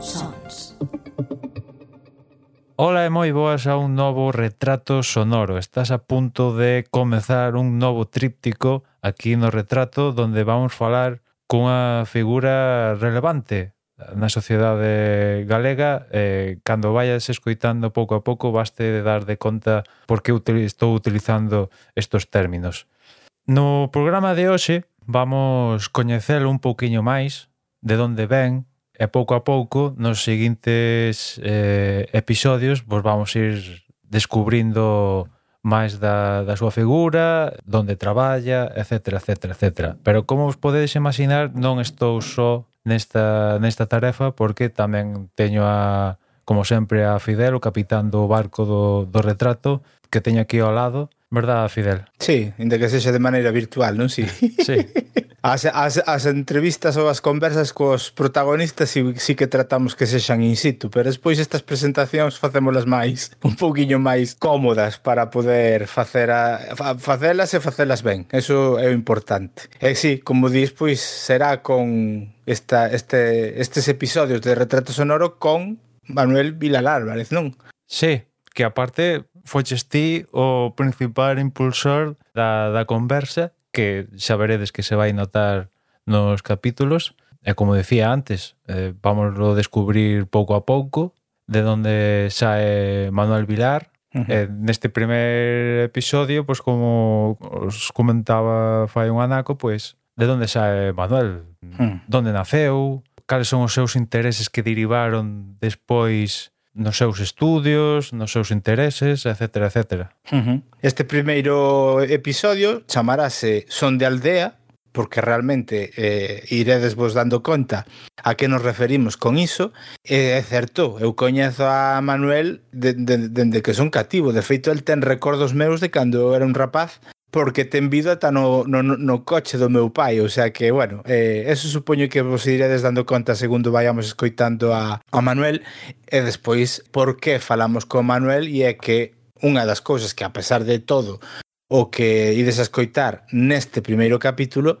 Sons. Ola e moi boas a un novo retrato sonoro. Estás a punto de comezar un novo tríptico aquí no retrato donde vamos falar cunha figura relevante na sociedade galega eh, cando vayas escoitando pouco a pouco baste de dar de conta por que util estou utilizando estos términos. No programa de hoxe vamos coñecelo un pouquiño máis de onde ven, e pouco a pouco nos seguintes eh, episodios vos vamos ir descubrindo máis da, da súa figura, donde traballa, etc, etc, etc. Pero como vos podedes imaginar, non estou só nesta, nesta tarefa porque tamén teño a, como sempre, a Fidel, o capitán do barco do, do retrato, que teño aquí ao lado, verdad, Fidel? Sí, inda que sexa de maneira virtual, non si? Sí. sí. As, as, as entrevistas ou as conversas cos protagonistas si, si que tratamos que sexan in situ, pero despois estas presentacións facémolas máis, un pouquiño máis cómodas para poder facer a, fa, facelas e facelas ben. Eso é o importante. E si, sí, como dis, pois será con esta, este, estes episodios de Retrato Sonoro con Manuel Vilalar, Álvarez, non? Sí, que aparte foches ti o principal impulsor da, da conversa que xa veredes que se vai notar nos capítulos e como decía antes eh, vamos a descubrir pouco a pouco de donde sae Manuel Vilar Uh -huh. eh, neste primer episodio, pois pues, como os comentaba fai un anaco, pois pues, de onde sae Manuel, uh -huh. donde naceu, cales son os seus intereses que derivaron despois nos seus estudios, nos seus intereses, etc. etc. Uh -huh. Este primeiro episodio chamarase Son de Aldea, porque realmente eh, iredes vos dando conta a que nos referimos con iso, e é certo, eu coñezo a Manuel dende de, de, de que son cativo, de feito el ten recordos meus de cando eu era un rapaz porque ten vida ata no, no, no coche do meu pai, o sea que, bueno, eh, eso supoño que vos iredes dando conta segundo vayamos escoitando a, a Manuel, e despois por que falamos con Manuel e é que unha das cousas que a pesar de todo o que ides a escoitar neste primeiro capítulo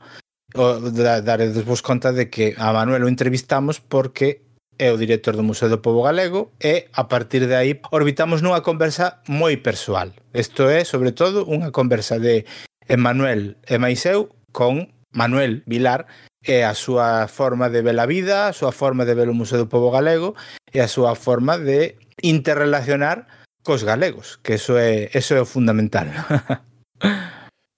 o, da, daredes vos conta de que a Manuel o entrevistamos porque é o director do Museo do Pobo Galego e, a partir de aí, orbitamos nunha conversa moi persoal. Isto é, sobre todo, unha conversa de Emanuel e Maiseu con Manuel Vilar e a súa forma de ver a vida, a súa forma de ver o Museo do Pobo Galego e a súa forma de interrelacionar cos galegos, que eso é, eso é o fundamental.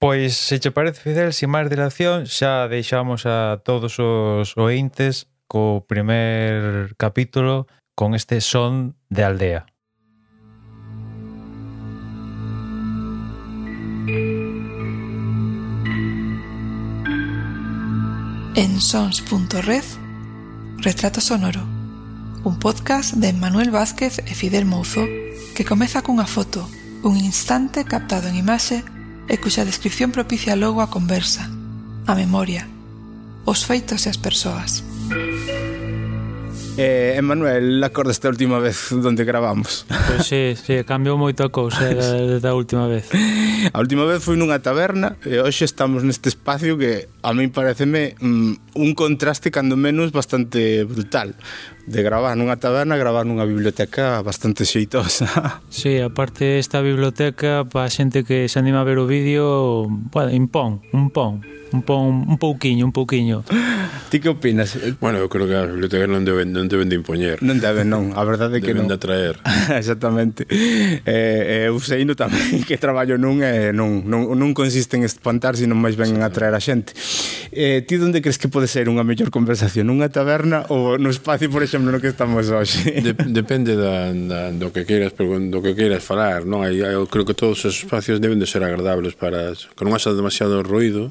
Pois, se che parece, Fidel, sin máis dilación, xa deixamos a todos os ointes co primer capítulo con este son de aldea. En sons.red, Retrato Sonoro, un podcast de Manuel Vázquez e Fidel Mouzo que comeza cunha foto, un instante captado en imaxe e cuxa descripción propicia logo a conversa, a memoria, os feitos e as persoas. Eh, Emanuel, acordaste a última vez onde gravamos? Pois pues sí, sí, cambiou moito a cousa da, da última vez. A última vez foi nunha taberna e hoxe estamos neste espacio que a mí pareceme mm, un contraste cando menos bastante brutal de gravar nunha taberna, gravar nunha biblioteca bastante xeitosa. Sí, aparte esta biblioteca para a xente que se anima a ver o vídeo, bueno, impón, un pón, un pon, un pouquiño, un pouquiño. Ti que opinas? Bueno, eu creo que as bibliotecas non deben, non deben de impoñer. Non deben, non, a verdade é que deben non. Deben de atraer. Exactamente. Eh, eh eu seindo tamén que traballo nun, eh, non, non, non consiste en espantar, sino máis ben en atraer a xente. Eh, ti onde crees que pode ser unha mellor conversación? Nunha taberna ou no espacio, por exemplo, no que estamos hoxe. De, depende da, da, do que queiras do que queiras falar, non? Eu creo que todos os espacios deben de ser agradables para que non haxa demasiado ruido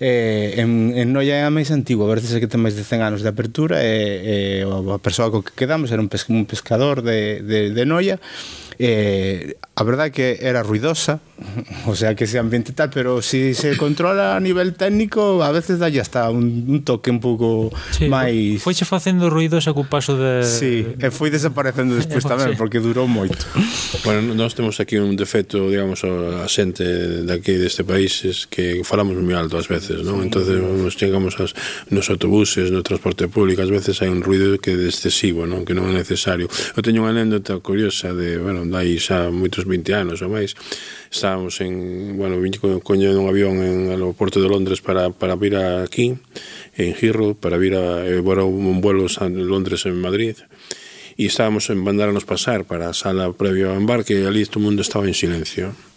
eh, en, en Noia é a máis antigua, é que ten máis de 100 anos de apertura e, e a persoa co que quedamos era un, pescador de, de, de Noia. Eh, a verdade que era ruidosa, o sea que ese ambiente tal, pero si se controla a nivel técnico, a veces dalle hasta un, un toque un pouco sí, máis... Foixe facendo ruidos co paso de... Sí, e foi desaparecendo despois tamén, sí. porque durou moito. Bueno, nós temos aquí un defecto, digamos, a xente daqui deste país es que falamos moi alto ás veces, non? Sí. Entonces nos chegamos as, nos autobuses, no transporte público, ás veces hai un ruido que é excesivo, non? Que non é necesario. Eu teño unha anécdota curiosa de, bueno, dai xa moitos 20 anos ou máis, estábamos en, bueno, vin coñendo un avión en aeroporto de Londres para, para vir aquí, en Heathrow, para vir a, eh, bueno, un vuelo a Londres en Madrid, e estábamos en mandarnos pasar para a sala previo ao embarque e ali todo o mundo estaba en silencio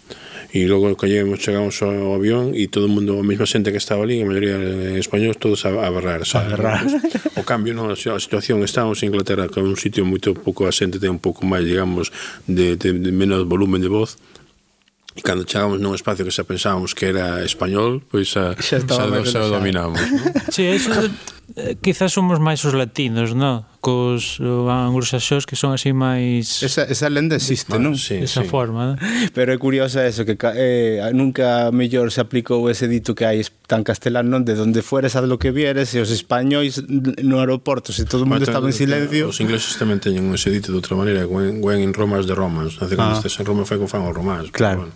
e logo callemos, chegamos ao avión e todo o mundo, a mesma xente que estaba ali a maioría de españoles, todos a, a barrar a barrar o cambio, non, a situación estábamos en Inglaterra, que é un sitio moito pouco a xente ten un pouco máis, digamos de, de, de menos volumen de voz E cando chegamos nun espacio que xa pensábamos que era español, pois xa, xa, xa, xa, xa dominamos. Non? Sí, eso Eh, quizás somos máis os latinos, non? Cos eh, anglosaxóns que son así máis... Esa, esa lenda existe, non? Sí, esa sí. forma, non? Pero é curiosa eso, que eh, nunca mellor se aplicou ese dito que hai tan castelano de donde fueres haz lo que vieres e os españois no aeroporto, se todo o mundo estaba en silencio... Os ingleses tamén teñen ese dito de outra maneira, when, when in Roma es de Romans, hace cando ah. estes en Roma fai con fan os romans. Claro. Bueno.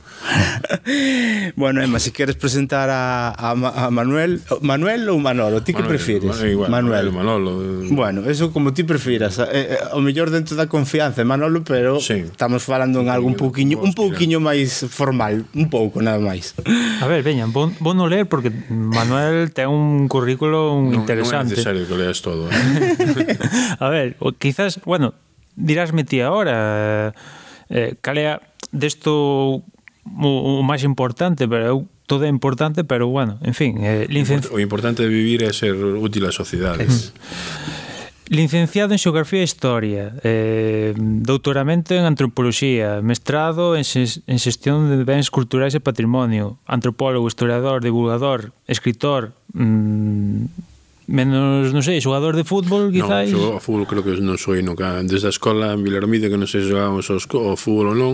bueno, Emma, se si queres presentar a, a, a Manuel, Manuel ou Manolo, ti que prefieres? igual, Manuel. Manolo. Eh. Bueno, eso como ti prefiras. Eh, eh, o mellor dentro da confianza, Manolo, pero sí. estamos falando en algo un pouquiño un pouquiño máis formal, un pouco nada máis. A ver, veñan, bon, bon no ler porque Manuel ten un currículo un no, interesante. Non é necesario que leas todo. Eh? a ver, o, quizás, bueno, dirásme ti agora eh, eh, cal é desto o, o máis importante, pero eu todo é importante, pero bueno, en fin, eh, licenci... o importante de vivir é ser útil á sociedade. Licenciado en Xeografía e Historia, eh, doutoramento en Antropoloxía, mestrado en, en Xestión de Bens Culturais e Patrimonio, antropólogo, historiador, divulgador, escritor, mm, menos, non sei, xogador de fútbol, quizáis? Non, xogo fútbol creo que non soy nunca. Desde a escola en Vilaromide, que non sei se xogábamos ao fútbol ou non,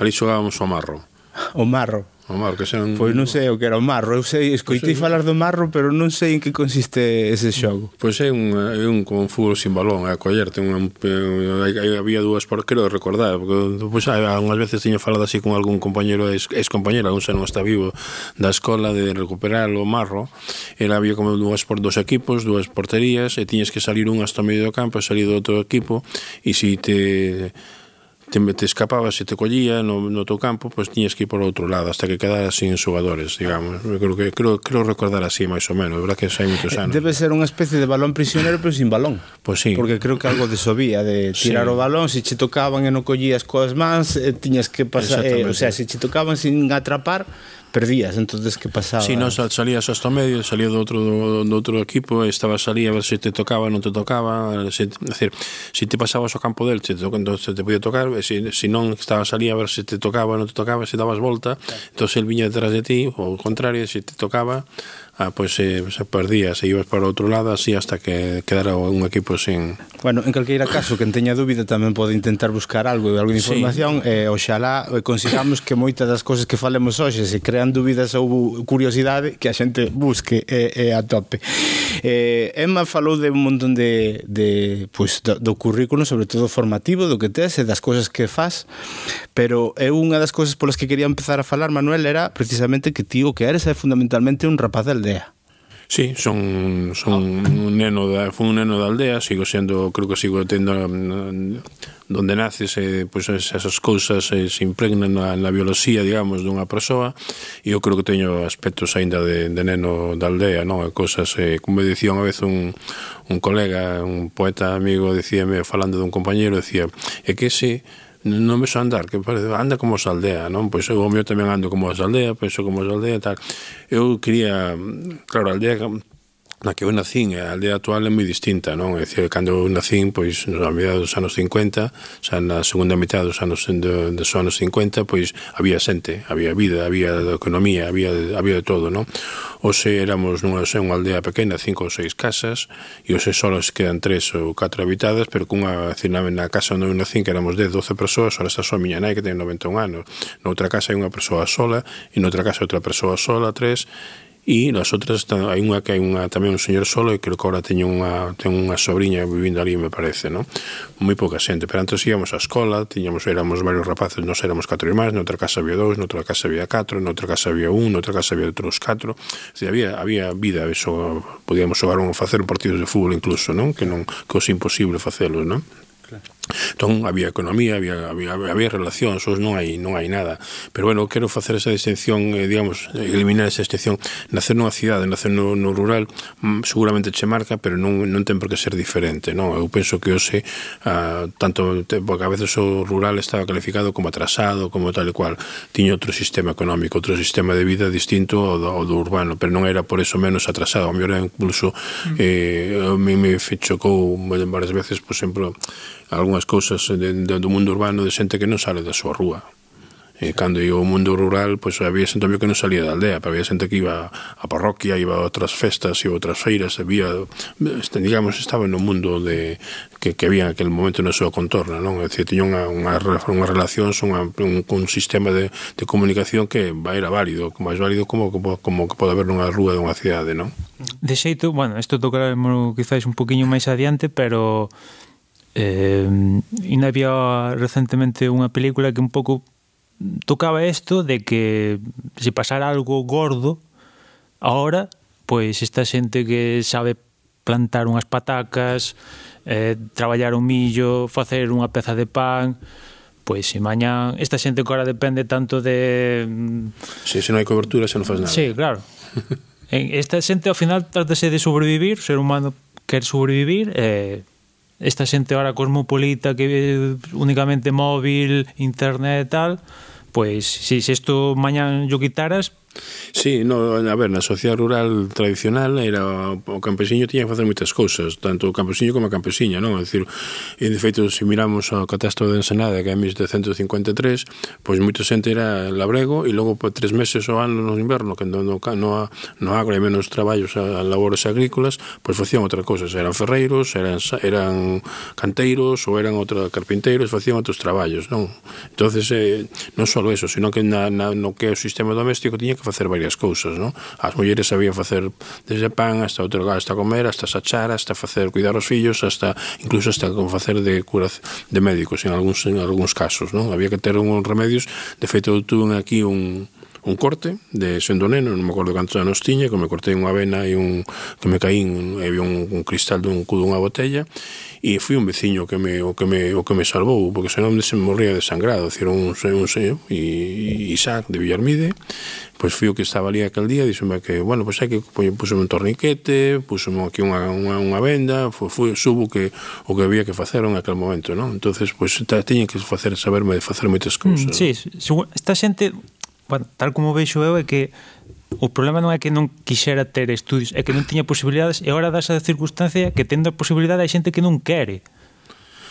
ali xogábamos ao marro. O marro. O marro, que sen... Pois non sei o que era o marro, eu sei, escoitei pois falar do marro, pero non sei en que consiste ese xogo. Pois é un, é un como un fútbol sin balón, é collerte, un, hai, había dúas por, quero recordar, porque pois, hai, unhas veces tiña falado así con algún compañero, ex, ex compañero, algún xa non está vivo, da escola de recuperar o marro, era había como dúas por dos equipos, dúas porterías, e tiñes que salir un hasta o medio do campo, salir do outro equipo, e se si te te, te escapabas e te collía no, no teu campo, pois tiñas que ir por outro lado hasta que quedaras sin xogadores, digamos. Eu creo que creo, creo recordar así máis ou menos, verdad que xa hai moitos eh, anos. Debe ser unha especie de balón prisionero pero sin balón. Pois sí. Porque creo que algo de sobía de tirar sí. o balón, se che tocaban e non collías coas mans, eh, tiñas que pasar, eh, o sea, se che tocaban sin atrapar, perdías, entonces que pasaba? Si, sí, non salías hasta medio, salía do outro do, do outro equipo, estaba salía a ver se te tocaba, non te tocaba, eh, se, decir, se te pasabas ao campo del, se te, entón, se te podía tocar, se, se non estaba salía a ver se te tocaba, non te tocaba, se dabas volta, claro. entonces el viña detrás de ti, ou ao contrario, se te tocaba, ah, pois eh, se, se perdías e ibas para outro lado así hasta que quedara un equipo sin... Bueno, en calqueira caso, quen teña dúbida tamén pode intentar buscar algo, algo de información sí. e eh, oxalá consigamos que moitas das cousas que falemos hoxe se crean dúbidas ou curiosidade que a xente busque e, e a tope. Eh, Emma falou de un montón de, de pues, do, do currículo, sobre todo formativo, do que tes e das cousas que faz, pero é unha das cousas polas que quería empezar a falar, Manuel, era precisamente que ti o que eres é fundamentalmente un rapaz del aldea. Sí, son, son oh. un neno da, fui un neno da aldea, sigo sendo, creo que sigo tendo mm, donde naces, eh, pois pues esas cousas eh, se impregnan na, na biología, digamos, dunha persoa, e eu creo que teño aspectos aínda de, de neno da aldea, non? cousas, eh, como dicía unha vez un, un colega, un poeta amigo, dicíame, falando dun compañero, dicía, é que ese non me so andar, que parece, anda como as aldea, non? Pois eu o meu tamén ando como as aldea, pois penso como as aldea, tal. Eu quería, claro, a aldea na que eu nacín, a aldea actual é moi distinta, non? É dicir, cando eu nacín, pois, na mediados dos anos 50, xa na segunda metade dos anos de, dos anos 50, pois, había xente, había vida, había economía, había, había de todo, non? Ose éramos nunha, sei, unha aldea pequena, cinco ou seis casas, e ose só nos quedan tres ou catro habitadas, pero cunha, decir, na, na casa onde eu nacín, que éramos 10, 12 persoas, ora está só a miña nai, que ten 91 anos. Noutra casa hai unha persoa sola, e noutra casa outra persoa sola, tres, e nas outras hai unha que hai unha tamén un señor solo e creo que agora teño unha ten unha sobrinha vivindo ali, me parece, non? Moi pouca xente, pero antes íamos á escola, tiñamos éramos varios rapaces, nós éramos catro irmáns, noutra casa había dous, noutra casa había catro, noutra casa había un, noutra casa había outros catro. Se había había vida, eso podíamos xogar un facer un partido de fútbol incluso, non? Que non que os imposible facelo, non? Entón, había economía, había, había, había relacións, os non hai, non hai nada. Pero, bueno, quero facer esa distinción, eh, digamos, eliminar esa distinción. Nacer nunha cidade, nacer no, no rural, mm, seguramente che marca, pero non, non ten por que ser diferente, non? Eu penso que hoxe, ah, tanto, porque a veces o rural estaba calificado como atrasado, como tal e cual. Tiña outro sistema económico, outro sistema de vida distinto ao do, ao do urbano, pero non era por eso menos atrasado. A mellor incluso, mm. eh, a mí me chocou varias veces, por exemplo, algún algunhas cousas de, de, do mundo urbano de xente que non sale da súa rúa. E cando ia o mundo rural, pois había xente que non salía da aldea, pero había xente que iba á parroquia, iba a outras festas, e a outras feiras, había, este, digamos, estaba no mundo de que, que había en aquel momento na súa contorna, non? É dicir, tiña unha, unha, unha relación, unha, un, un sistema de, de comunicación que era válido, máis válido como, como, como que pode haber nunha rúa dunha cidade, non? De xeito, bueno, isto tocaremos quizáis un poquinho máis adiante, pero Eh, ainda había recentemente unha película que un pouco tocaba isto de que se pasara algo gordo ahora, pois esta xente que sabe plantar unhas patacas, eh, traballar un millo, facer unha peza de pan, pois se maña esta xente que ahora depende tanto de mm, Si, se non hai cobertura, se non faz nada. Si, sí, claro. esta xente ao final trátase de sobrevivir, o ser humano quer sobrevivir, eh, esta xente ahora cosmopolita que únicamente móvil, internet e tal, pois se si isto mañan yo quitaras, Sí, no, a ver, na sociedade rural tradicional era o campesiño tiña que facer moitas cousas, tanto o campesiño como a campesiña, non? É dicir, e de feito, se miramos o catastro de Ensenada, que é 1753, pois moito xente era labrego e logo por tres meses ao ano no inverno, que no, no, no, no agro hai menos traballos a, a labores agrícolas, pois facían outras cousas, eran ferreiros, eran, eran canteiros ou eran outros carpinteiros, facían outros traballos, non? Entonces, eh, non só eso, sino que na, na, no que o sistema doméstico tiña que que facer varias cousas, non? As mulleres sabían facer desde pan hasta outro hasta comer, hasta sachar, hasta facer cuidar os fillos, hasta incluso hasta como facer de cura de médicos en algúns en algúns casos, non? Había que ter uns remedios, de feito tuve aquí un un corte de sendo neno, non me acordo cantos anos tiña, que me cortei unha vena e un que me caín, había un, un cristal dun cu dunha botella e fui un veciño que me o que me o que me salvou, porque senón se me morría desangrado, dicir un un, un, e Isaac de Villarmide, pois fui o que estaba ali aquel día, díxome que, bueno, pois hai que pois, pusome un torniquete, pusome aquí unha, unha, unha venda, foi, foi, subo que o que había que facer en aquel momento, non? Entonces, pois teñen que facer saberme de facer moitas mm, cousas. Mm, sí, esta xente, bueno, tal como vexo eu é que o problema non é que non quixera ter estudios, é que non tiña posibilidades e agora dasa circunstancia que tendo a posibilidade hai xente que non quere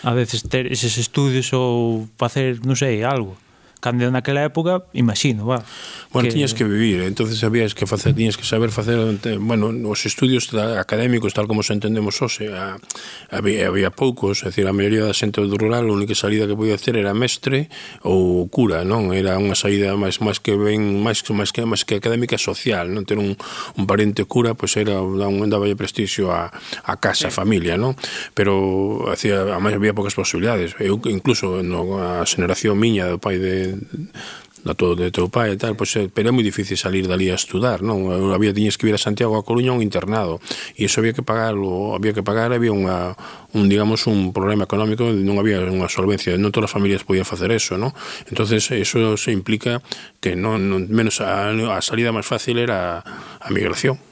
a veces ter eses estudios ou facer, non sei, algo. Cando naquela época, imagino, va. Bueno, que... tiñas que vivir, eh. entonces habías que facer, tiñas que saber facer, bueno, os estudios académicos tal como se entendemos hoxe, a, había, había poucos, é dicir, a maioría da xente do rural, a única salida que podía hacer era mestre ou cura, non? Era unha saída máis máis que ben máis máis que máis que académica social, non ter un, un parente cura, pois era un daba prestixio a, a casa, a familia, non? Pero hacía, además había poucas posibilidades. Eu incluso no, a xeración miña do pai de, da todo de teu pai e tal, pois, eh, pero é moi difícil salir dali a estudar, non? Eu había tiñes que ir a Santiago a Coruña un internado e iso había que pagarlo, había que pagar, había unha un digamos un problema económico, non había unha solvencia, non todas as familias podían facer eso, non? Entonces eso se implica que non, non menos a, a salida máis fácil era a migración.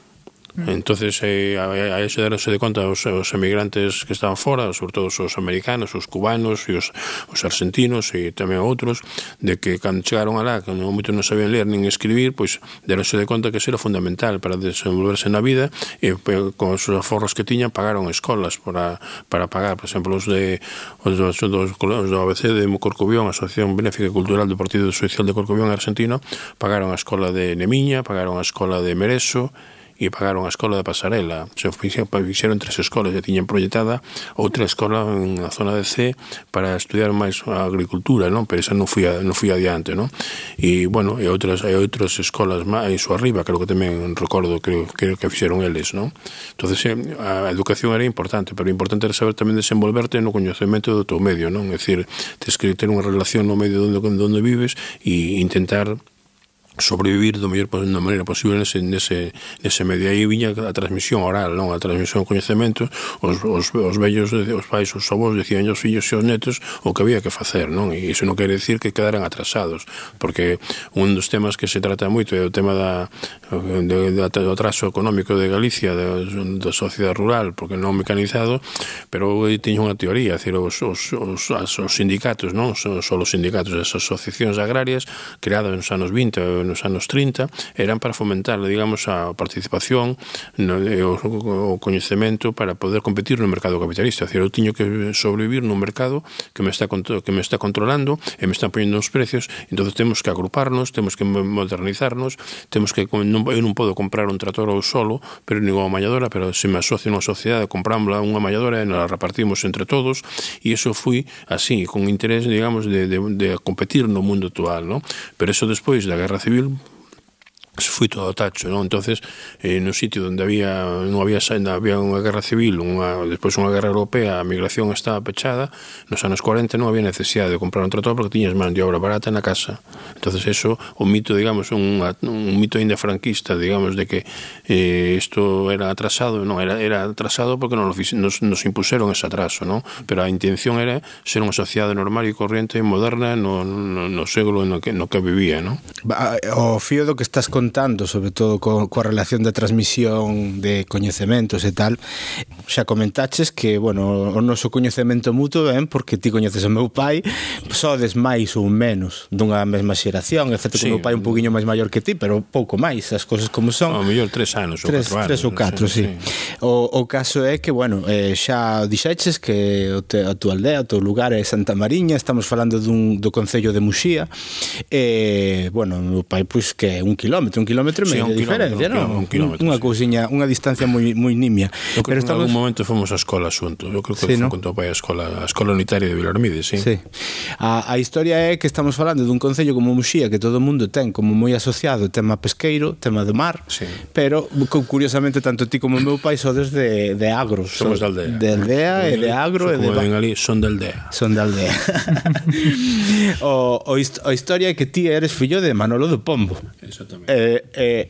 Mm. Entonces, eh, a, a eso deronse de conta os, os emigrantes que estaban fora, sobre todo os americanos, os cubanos e os, os argentinos e tamén outros, de que cando chegaron alá, que non, moito non sabían ler nin escribir, pois deronse de conta que eso era fundamental para desenvolverse na vida e con os aforros que tiñan pagaron escolas para, para pagar, por exemplo, os de os, dos, dos, os do ABC de Corcubión, Asociación Benéfica Cultural do Partido Social de Corcubión Argentino, pagaron a escola de Nemiña, pagaron a escola de Mereso, e pagaron a escola da pasarela. Se fixeron tres escolas que tiñan proyectada, outra escola na zona de C para estudiar máis a agricultura, non? pero esa non fui, a, non fui adiante. Non? E, bueno, e outras, e outras escolas máis o arriba, creo que tamén recordo, creo, creo que fixeron eles. Non? Entón, a educación era importante, pero importante era saber tamén desenvolverte no coñecemento do teu medio, non? É dicir, tens que ter unha relación no medio onde, onde vives e intentar sobrevivir do mellor da maneira posible nese, nese, nese medio aí viña a transmisión oral, non a transmisión de coñecementos os, os, os vellos, os pais, os avós decían os fillos e os netos o que había que facer, non? E iso non quere decir que quedaran atrasados, porque un dos temas que se trata moito é o tema da, de, de, do atraso económico de Galicia, da sociedade rural, porque non mecanizado, pero eu teño unha teoría, decir, os, os, os, as, os sindicatos, non? Son, son os sindicatos, as asociacións agrarias creadas nos anos 20, nos anos 30 eran para fomentar, digamos, a participación no, o, o coñecemento para poder competir no mercado capitalista. Decir, eu tiño que sobrevivir nun mercado que me está que me está controlando e me está poñendo os precios, entonces temos que agruparnos, temos que modernizarnos, temos que non, eu non podo comprar un trator ao solo, pero ninguna malladora, pero se me asocio unha sociedade, comprámosla unha malladora e nos la repartimos entre todos e eso foi así, con interés, digamos, de, de, de competir no mundo actual, ¿no? Pero eso despois da Guerra Civil film se foi todo a tacho, non? Entonces, eh, no sitio onde había non había saída, había unha guerra civil, unha despois unha guerra europea, a migración estaba pechada, nos anos 40 non había necesidade de comprar un trator porque tiñas man de obra barata na casa. Entonces, eso, o mito, digamos, un, un mito ainda franquista, digamos, de que eh, isto era atrasado, non, era, era atrasado porque nos, nos, nos impuseron ese atraso, non? Pero a intención era ser unha sociedade normal e corriente e moderna no, no, no século no que, no que vivía, non? O fío do que estás contando contando, sobre todo co, coa relación de transmisión de coñecementos e tal, xa comentaches que, bueno, o noso coñecemento mutuo ben, porque ti coñeces o meu pai, sodes máis ou menos dunha mesma xeración, excepto sí. que o meu pai un poquinho máis maior que ti, pero pouco máis, as cousas como son. O mellor tres anos ou tres, catro anos. Tres ou catro, sí. sí. O, o caso é que, bueno, eh, xa dixeches que o te, a tua aldea, o teu lugar é Santa Mariña, estamos falando dun, do Concello de Muxía, e, eh, bueno, o meu pai, pois, que é un quilómetro, que un kilómetro e medio sí, de diferencia, non? Un, kilómetro, unha sí. cousiña, unha distancia moi moi nimia. Eu creo Pero estamos... en algún momento fomos á escola xunto. Eu creo que sí, no? con teu pai a escola, a escola unitaria de Vilarmide, sí. sí. A, a historia é que estamos falando dun concello como Muxía que todo o mundo ten como moi asociado tema pesqueiro, tema do mar, sí. pero curiosamente tanto ti como o meu pai sodes de, de agro. Somos so, de aldea. De aldea e de agro e de... Como ali, son de aldea. Son de aldea. o, o, a historia é que ti eres fillo de Manolo do Pombo. Exactamente. Eh, eh,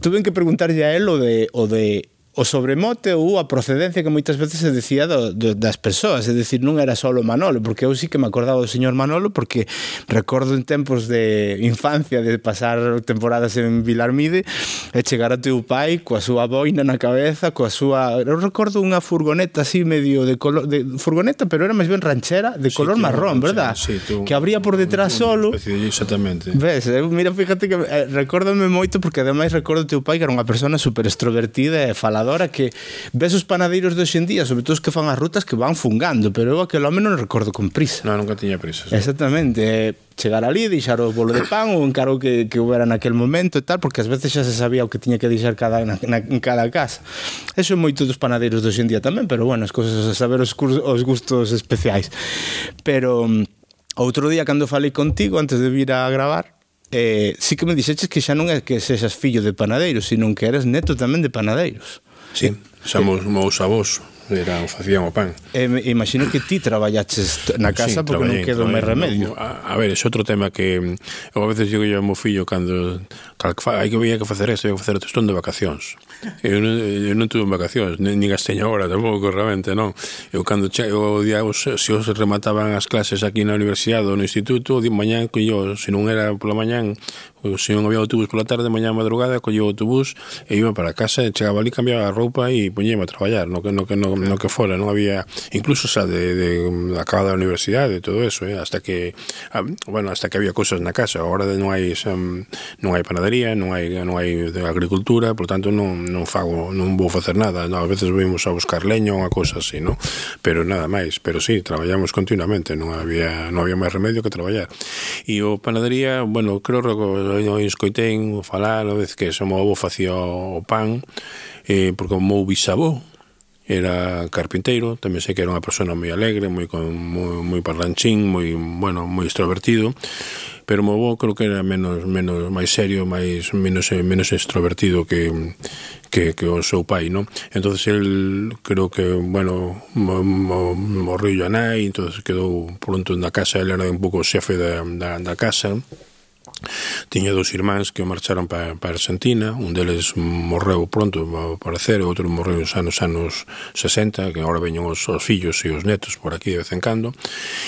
tuve que preguntarlle a él o de, o de o sobremote ou a procedencia que moitas veces se decía do, do, das persoas, é dicir, non era só o Manolo, porque eu sí que me acordaba do señor Manolo porque recordo en tempos de infancia de pasar temporadas en Vilarmide e chegar a teu pai coa súa boina na cabeza, coa súa, eu recordo unha furgoneta así medio de color de furgoneta, pero era máis ben ranchera, de sí, color marrón, verdad? Sí, tú, que abría por detrás un, solo. Exactamente. Ves, eu, mira, fíjate que eh, recórdame moito porque ademais recordo teu pai que era unha persona super extrovertida e falaba traballadora que ves os panadeiros de hoxendía, sobre todo os que fan as rutas que van fungando, pero eu aquel home non recordo con prisa. Non, nunca tiña prisa. Sí. Exactamente, eh, chegar ali, deixar o bolo de pan ou encaro que, que houbera naquel momento e tal, porque ás veces xa se sabía o que tiña que deixar cada, na, na, en cada casa. Eso é moito dos panadeiros de hoxendía tamén, pero bueno, as cousas a saber os, cursos, os gustos especiais. Pero mm, outro día cando falei contigo antes de vir a gravar, eh, sí que me dixeches que xa non é que sexas fillo de panadeiros, sino que eres neto tamén de panadeiros. Sí, somos meus avós era, facían o pan. E, eh, imagino que ti traballaches na casa sí, porque non quedo máis remedio. A, a ver, é outro tema que eu a veces digo yo ao meu fillo cando cal, hai que veía que facer isto, hai que facer isto, estou de vacacións. Eu non, eu non tuve vacacións, nin, nin as teño agora tampouco, realmente, non. Eu cando che, eu, día, os, se os remataban as clases aquí na universidade ou no instituto, de mañán collio, se non era pola mañán, se non había autobús pola tarde, mañá madrugada, collio o autobús e iba para casa, e chegaba ali, cambiaba a roupa e poñema a traballar, no que, no que, no, no que fora, non había, incluso xa de, de, de acabada a universidade e todo eso, eh, hasta que, ah, bueno, hasta que había cousas na casa, agora non hai xa, non hai panadería, non hai non hai agricultura, por tanto non non fago, non vou facer nada, no, a veces vimos a buscar leña ou unha cousa así, non? Pero nada máis, pero sí, traballamos continuamente, non había non había máis remedio que traballar. E o panadería, bueno, creo que o escoitei falar a vez que o meu avó facía o pan, eh, porque o meu bisavó, era carpinteiro, tamén sei que era unha persona moi alegre, moi moi, moi parlanchín, moi bueno, moi extrovertido, pero o meu avó creo que era menos menos máis serio, máis menos menos extrovertido que que, que o seu pai, non? entonces el creo que, bueno, morreu a nai, entonces quedou pronto na casa, ele era un pouco xefe da, da, da casa, Tiña dous irmáns que marcharon para, pa Argentina, un deles morreu pronto, ao parecer, outro morreu nos anos anos 60, que agora veñen os, os fillos e os netos por aquí de vez en cando,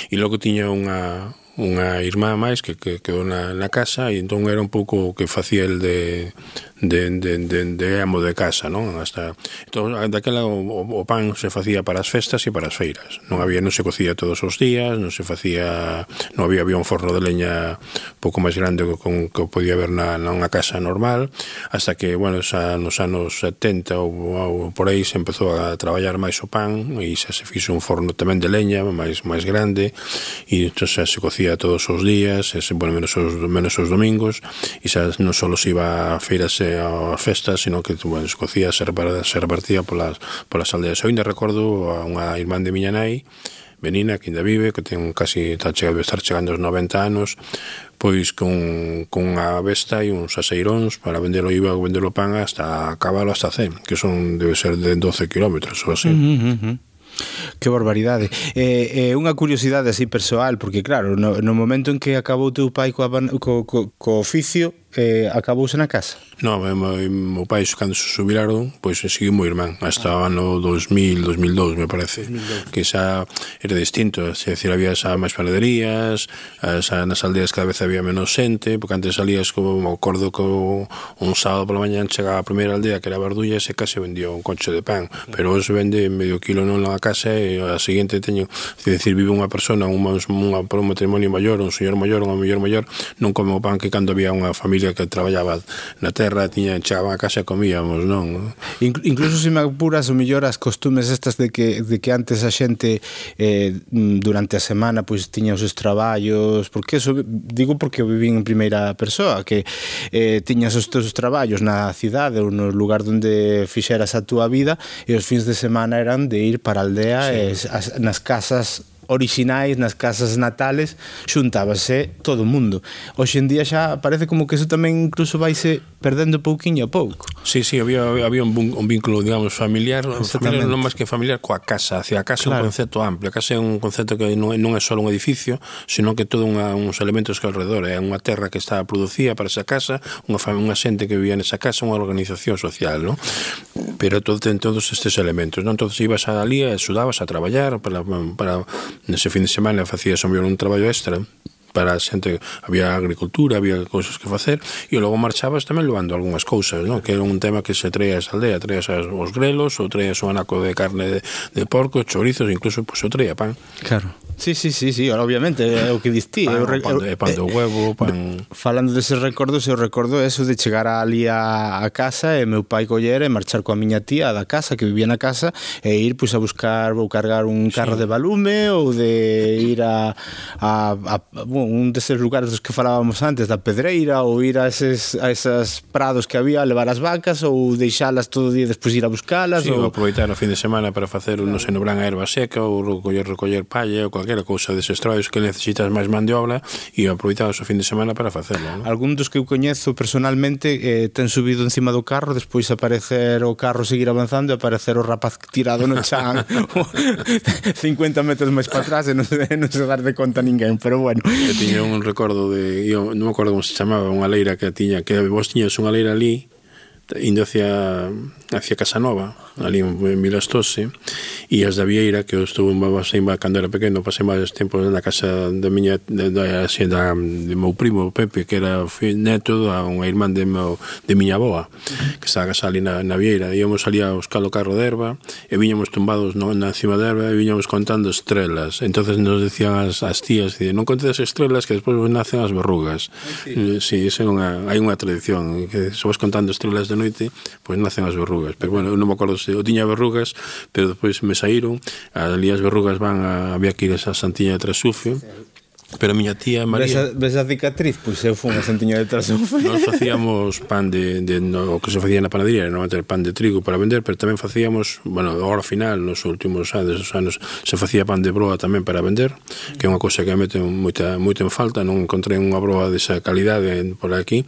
e logo tiña unha, unha irmá máis que, que quedou na, na casa e entón era un pouco o que facía el de, de, de, de, de amo de casa, non? Hasta entón, daquela o, o, pan se facía para as festas e para as feiras. Non había non se cocía todos os días, non se facía non había había un forno de leña pouco máis grande que, con, que podía haber na, na casa normal, hasta que, bueno, xa nos anos 70 ou, ou por aí se empezou a traballar máis o pan e xa se fixo un forno tamén de leña máis máis grande e entón xa se cocía todos os días, xa se, bueno, menos os, menos os domingos e xa non só se iba a feiras e a festas, sino que bueno, Escocia se, se repartía polas, polas aldeas. Eu ainda recordo a unha irmán de miña nai, Benina, que ainda vive, que ten casi está chegando, estar chegando aos 90 anos, pois con, con unha besta e uns aseiróns para vendelo IVA ou vendelo pan hasta Cabalo, hasta C, que son, debe ser de 12 kilómetros ou así. Uh -huh, uh -huh. Que barbaridade. Eh, eh, unha curiosidade así persoal, porque claro, no, no momento en que acabou teu pai co, co, co, co oficio, eh, acabouse na casa? No, eh, meu, meu eh, pai cando se subiraron, pois eh, seguiu meu irmán hasta ah. o ano 2000, 2002 me parece, 2002. que xa era distinto, é dicir, había xa máis panaderías, xa nas aldeas cada vez había menos xente, porque antes salías como me acordo que un sábado pola mañán chegaba a primeira aldea que era Bardulla e se case vendía un coche de pan, pero hoxe vende medio kilo non na casa e a seguinte teño, é dicir, vive unha persona, un, un, un matrimonio maior, un señor maior, unha muller maior, non come o pan que cando había unha familia día que traballaba na terra, tiña chegaba a casa e comíamos, non? Incluso se me apuras o millor as costumes estas de que, de que antes a xente eh, durante a semana pois tiña os seus traballos, porque eso digo porque o vivín en primeira persoa, que eh, tiñas os teus traballos na cidade ou no lugar onde fixeras a túa vida e os fins de semana eran de ir para a aldea sí. e as, nas casas orixinais nas casas natales xuntábase todo o mundo. Hoxe en día xa parece como que eso tamén incluso vaise perdendo pouquiño a pouco. Sí, sí, había, había un, un vínculo, digamos, familiar, familiar non máis que familiar coa casa, hacia a casa claro. é un concepto amplio, a casa é un concepto que non, non é só un edificio, senón que todo unha, uns elementos que alrededor, é unha terra que está producida para esa casa, unha, unha xente que vivía nesa casa, unha organización social, non? Pero todo, ten todos estes elementos, non? Entonces ibas a Alía e eh, sudabas a traballar para, para nese fin de semana facías un traballo extra para a xente había agricultura, había cousas que facer e logo marchabas tamén levando algunhas cousas, non? Que era un tema que se traía esa aldea, traías os grelos, ou traías un anaco de carne de, de porco, chorizos, incluso pois pues, o traía pan. Claro. Sí, sí, sí, sí, obviamente, é o que diste. Pan, eu, pan, de, pan do eh, huevo, eh, pan... Falando deses recordos, eu recordo eso de chegar ali a, a casa e meu pai coller e marchar coa miña tía da casa, que vivía na casa, e ir pois, a buscar ou cargar un carro sí. de balume ou de ir a, a, a, a, un deses lugares dos que falábamos antes, da pedreira, ou ir a eses, a esas prados que había, levar as vacas, ou deixalas todo o día despois ir a buscalas. Sí, ou... aproveitar o fin de semana para facer, claro. non sei, no a erva seca, ou recoller, recoller palla, ou calquera cousa deses traballos que necesitas máis man de obra, e aproveitar o fin de semana para facelo. Non? Algún dos que eu coñezo personalmente eh, ten subido encima do carro, despois aparecer o carro seguir avanzando e aparecer o rapaz tirado no chan 50 metros máis para atrás e non se, non se dar de conta ninguén, pero bueno tiña un recordo de, eu non me acordo como se chamaba, unha leira que tiña, que vos tiñas unha leira ali indo hacia, hacia Casanova ali en, en Vilastose, e as da Vieira, que eu estuve pasei, cando era pequeno, pasei máis tempo na casa da miña da, da, da, de meu primo Pepe, que era neto da unha irmán de, meu, de miña boa, que estaba casa ali na, na Vieira. Íamos ali a buscar o carro de erva, e viñamos tumbados no, na cima de erva, e viñamos contando estrelas. entonces nos decían as, as tías, dicen, non contes estrelas que despois nacen as verrugas. Sí, eh, sí esa é unha, hai unha tradición, que se vas contando estrelas de noite, pois pues nacen as verrugas. Pero bueno, eu non me acordo eu tiña verrugas, pero depois me saíron, ali as verrugas van a, había que ir a Santiña de Trasufio, Pero a miña tía María... Ves a, ves a cicatriz? Pois eu fui unha sentiña detrás un Nós Nos facíamos pan de, de no, o que se facía na panadería, era normalmente pan de trigo para vender, pero tamén facíamos, bueno, agora final, nos últimos anos, os anos, se facía pan de broa tamén para vender, que é unha cousa que me mete moita, moita en falta, non encontrei unha broa desa calidade por aquí,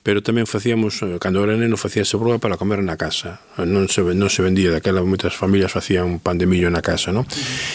pero tamén facíamos, cando era neno, facíase broa para comer na casa. Non se, non se vendía, daquela moitas familias facían pan de millo na casa, non?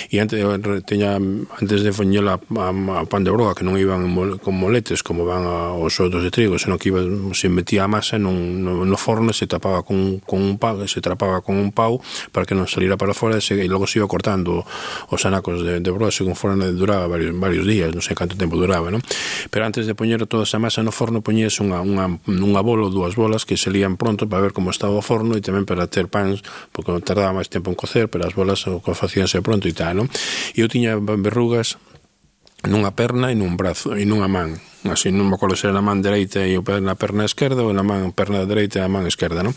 E antes, eh, teña, antes de foñela a, a o pan de broa, que non iban con moletes como van a, os outros de trigo, senón que iba, se metía a masa nun, no, no forno e se tapaba con, con un pau, se trapaba con un pau para que non salira para fora e, se, e logo se iba cortando os anacos de, de broa según foran duraba varios, varios días, non sei canto tempo duraba, non? Pero antes de poñer toda esa masa no forno poñías unha, unha, unha bola ou dúas bolas que se lían pronto para ver como estaba o forno e tamén para ter pans, porque non tardaba máis tempo en cocer, pero as bolas o facíanse pronto e tal, non? E eu tiña verrugas nunha perna e nun brazo e nunha man así non me acordo se era na man dereita e na perna esquerda ou na man perna dereita e a man esquerda, non?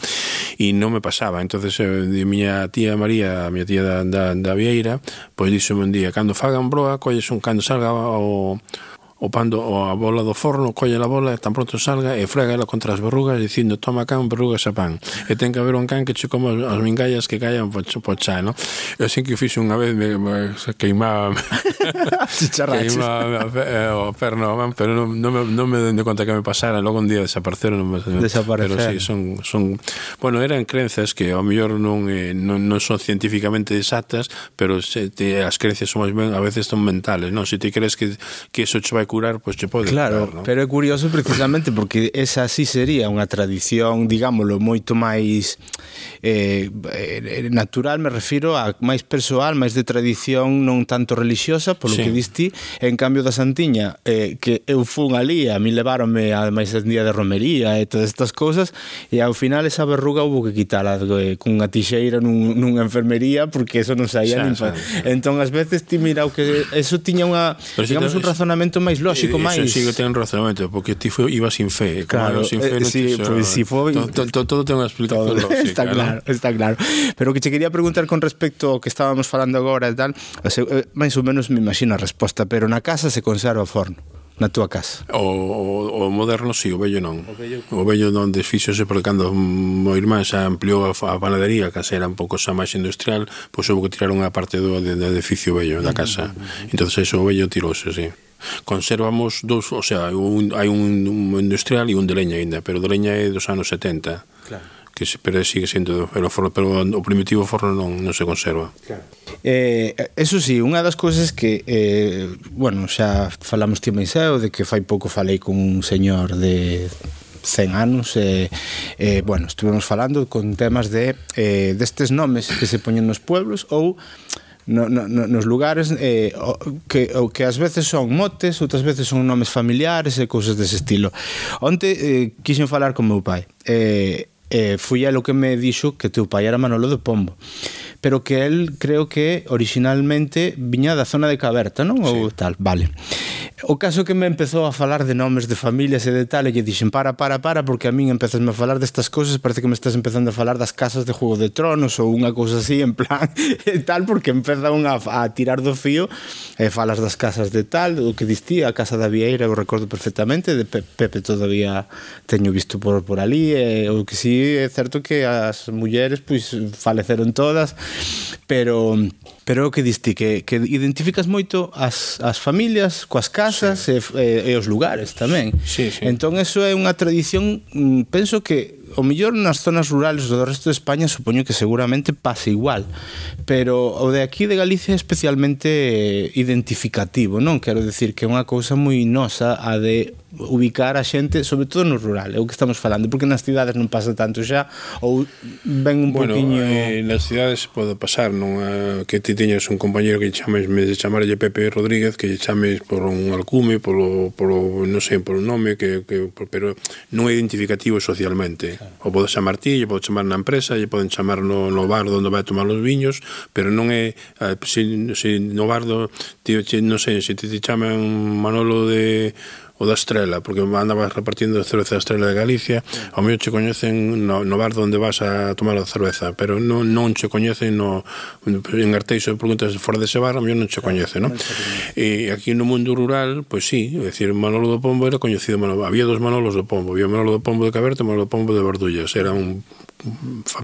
E non me pasaba. entonces eh, miña tía María, a miña tía da, da, da Vieira, pois dixo un día, cando fagan broa, colles un, cando salga o, o pando o a bola do forno, colle a bola, tan pronto salga e frega ela contra as verrugas dicindo toma can, verrugas a pan. E ten que haber un can que che coma as mingallas que caian po, po chá, no? Eu así que o fixe unha vez me, me queimaba queimaba eh, eh, o perno, man, pero non, non, me, non me dende conta que me pasara, logo un día desapareceron. Non me, Desaparecer. Pero sí, son, son... Bueno, eran crenzas que ao mellor non, eh, non, non son científicamente exactas, pero se, te, as crenzas son máis ben, a veces son mentales, non? Se ti crees que, que eso che vai curar, pois che pode Claro, curar, ¿no? pero é curioso precisamente porque esa sí sería unha tradición, digámoslo, moito máis eh, eh, natural, me refiro a máis persoal, máis de tradición non tanto religiosa, polo sí. que diste, en cambio da Santiña, eh, que eu fun ali, a mi leváronme ademais en día de romería e todas estas cousas, e ao final esa verruga houve que quitala eh, cunha tixeira nun, nunha enfermería porque eso non saía xa, nin xa, xa. Entón, ás veces ti mira o que eso tiña unha, pero digamos, si te... un razonamento máis máis lóxico, eh, máis... Eso sí que ten razonamento, porque ti foi, iba sin fe. Claro, sin eh, fe, eh, sí, pues, si foi... Todo, todo ten unha explicación lógica. Está claro, ¿no? está claro. Pero que che quería preguntar con respecto ao que estábamos falando agora e tal, eh, máis ou menos me imagino a resposta, pero na casa se conserva o forno na túa casa? O, o, o moderno si, sí, o vello non. O vello, o vello non desfíxose porque cando o irmán xa ampliou a, a panadería, que era un pouco xa máis industrial, pois houve que tirar unha parte do, de, do edificio vello da casa. Entón, eso o vello tirouse, si. Sí conservamos dous, o sea, un, hai un, un industrial e un de leña ainda, pero de leña é dos anos 70. Claro que se pero sigue sendo pero, pero o primitivo forno non, non se conserva. Claro. Eh, eso sí, unha das cousas que eh, bueno, xa falamos ti Meiseo de que fai pouco falei con un señor de 100 anos e, eh, eh, bueno, estuvemos falando con temas de eh, destes nomes que se poñen nos pueblos ou no, no, nos lugares eh, o, que, o que ás veces son motes, outras veces son nomes familiares e cousas dese estilo. Onte eh, quixen falar con meu pai. Eh, eh, fui a lo que me dixo que teu pai era Manolo de Pombo pero que el creo que originalmente viña da zona de Caberta, non? Sí. Ou tal, vale. O caso que me empezou a falar de nomes de familias e de tal, e lle dixen para, para, para, porque a min empezasme a falar destas cousas, parece que me estás empezando a falar das casas de Juego de Tronos ou unha cousa así, en plan, e tal, porque empeza unha a tirar do fío e falas das casas de tal, o que distía, a casa da Vieira, o recordo perfectamente, de Pepe todavía teño visto por, por ali, e, o que sí é certo que as mulleres pois faleceron todas, pero Pero o que diste que, que identificas moito as, as familias, coas casas sí. e, e, e os lugares tamén. Sí, sí. Entón, eso é unha tradición, mm, penso que o millor nas zonas rurales do resto de España supoño que seguramente pase igual pero o de aquí de Galicia é especialmente identificativo non quero decir que é unha cousa moi nosa a de ubicar a xente, sobre todo no rural, é o que estamos falando, porque nas cidades non pasa tanto xa, ou ven un bueno, poquinho... Eh, nas cidades pode pasar, non? Eh, que ti teñas un compañero que chames, me de chamarlle Pepe Rodríguez, que chames por un alcume, polo, polo non sei, por un nome, que, que, pero non é identificativo socialmente. Claro. O podes chamar ti, lle podes chamar na empresa, lle poden chamar no, no bar onde vai tomar os viños, pero non é... Eh, se, se no bar do, ti, non sei, se te, te chaman Manolo de o da Estrela, porque andabas repartindo cerveza da Estrela de Galicia, ao mellor che coñecen no, no bar onde vas a tomar a cerveza, pero non, non che coñecen no, en Arteixo, preguntas fora dese bar, ao mellor non che coñece, non? E aquí no mundo rural, pois pues, sí, é dicir, Manolo do Pombo era coñecido, Manolo, había dos Manolos do Pombo, había Manolo do Pombo de Caberta e Manolo do Pombo de Bardullas, era un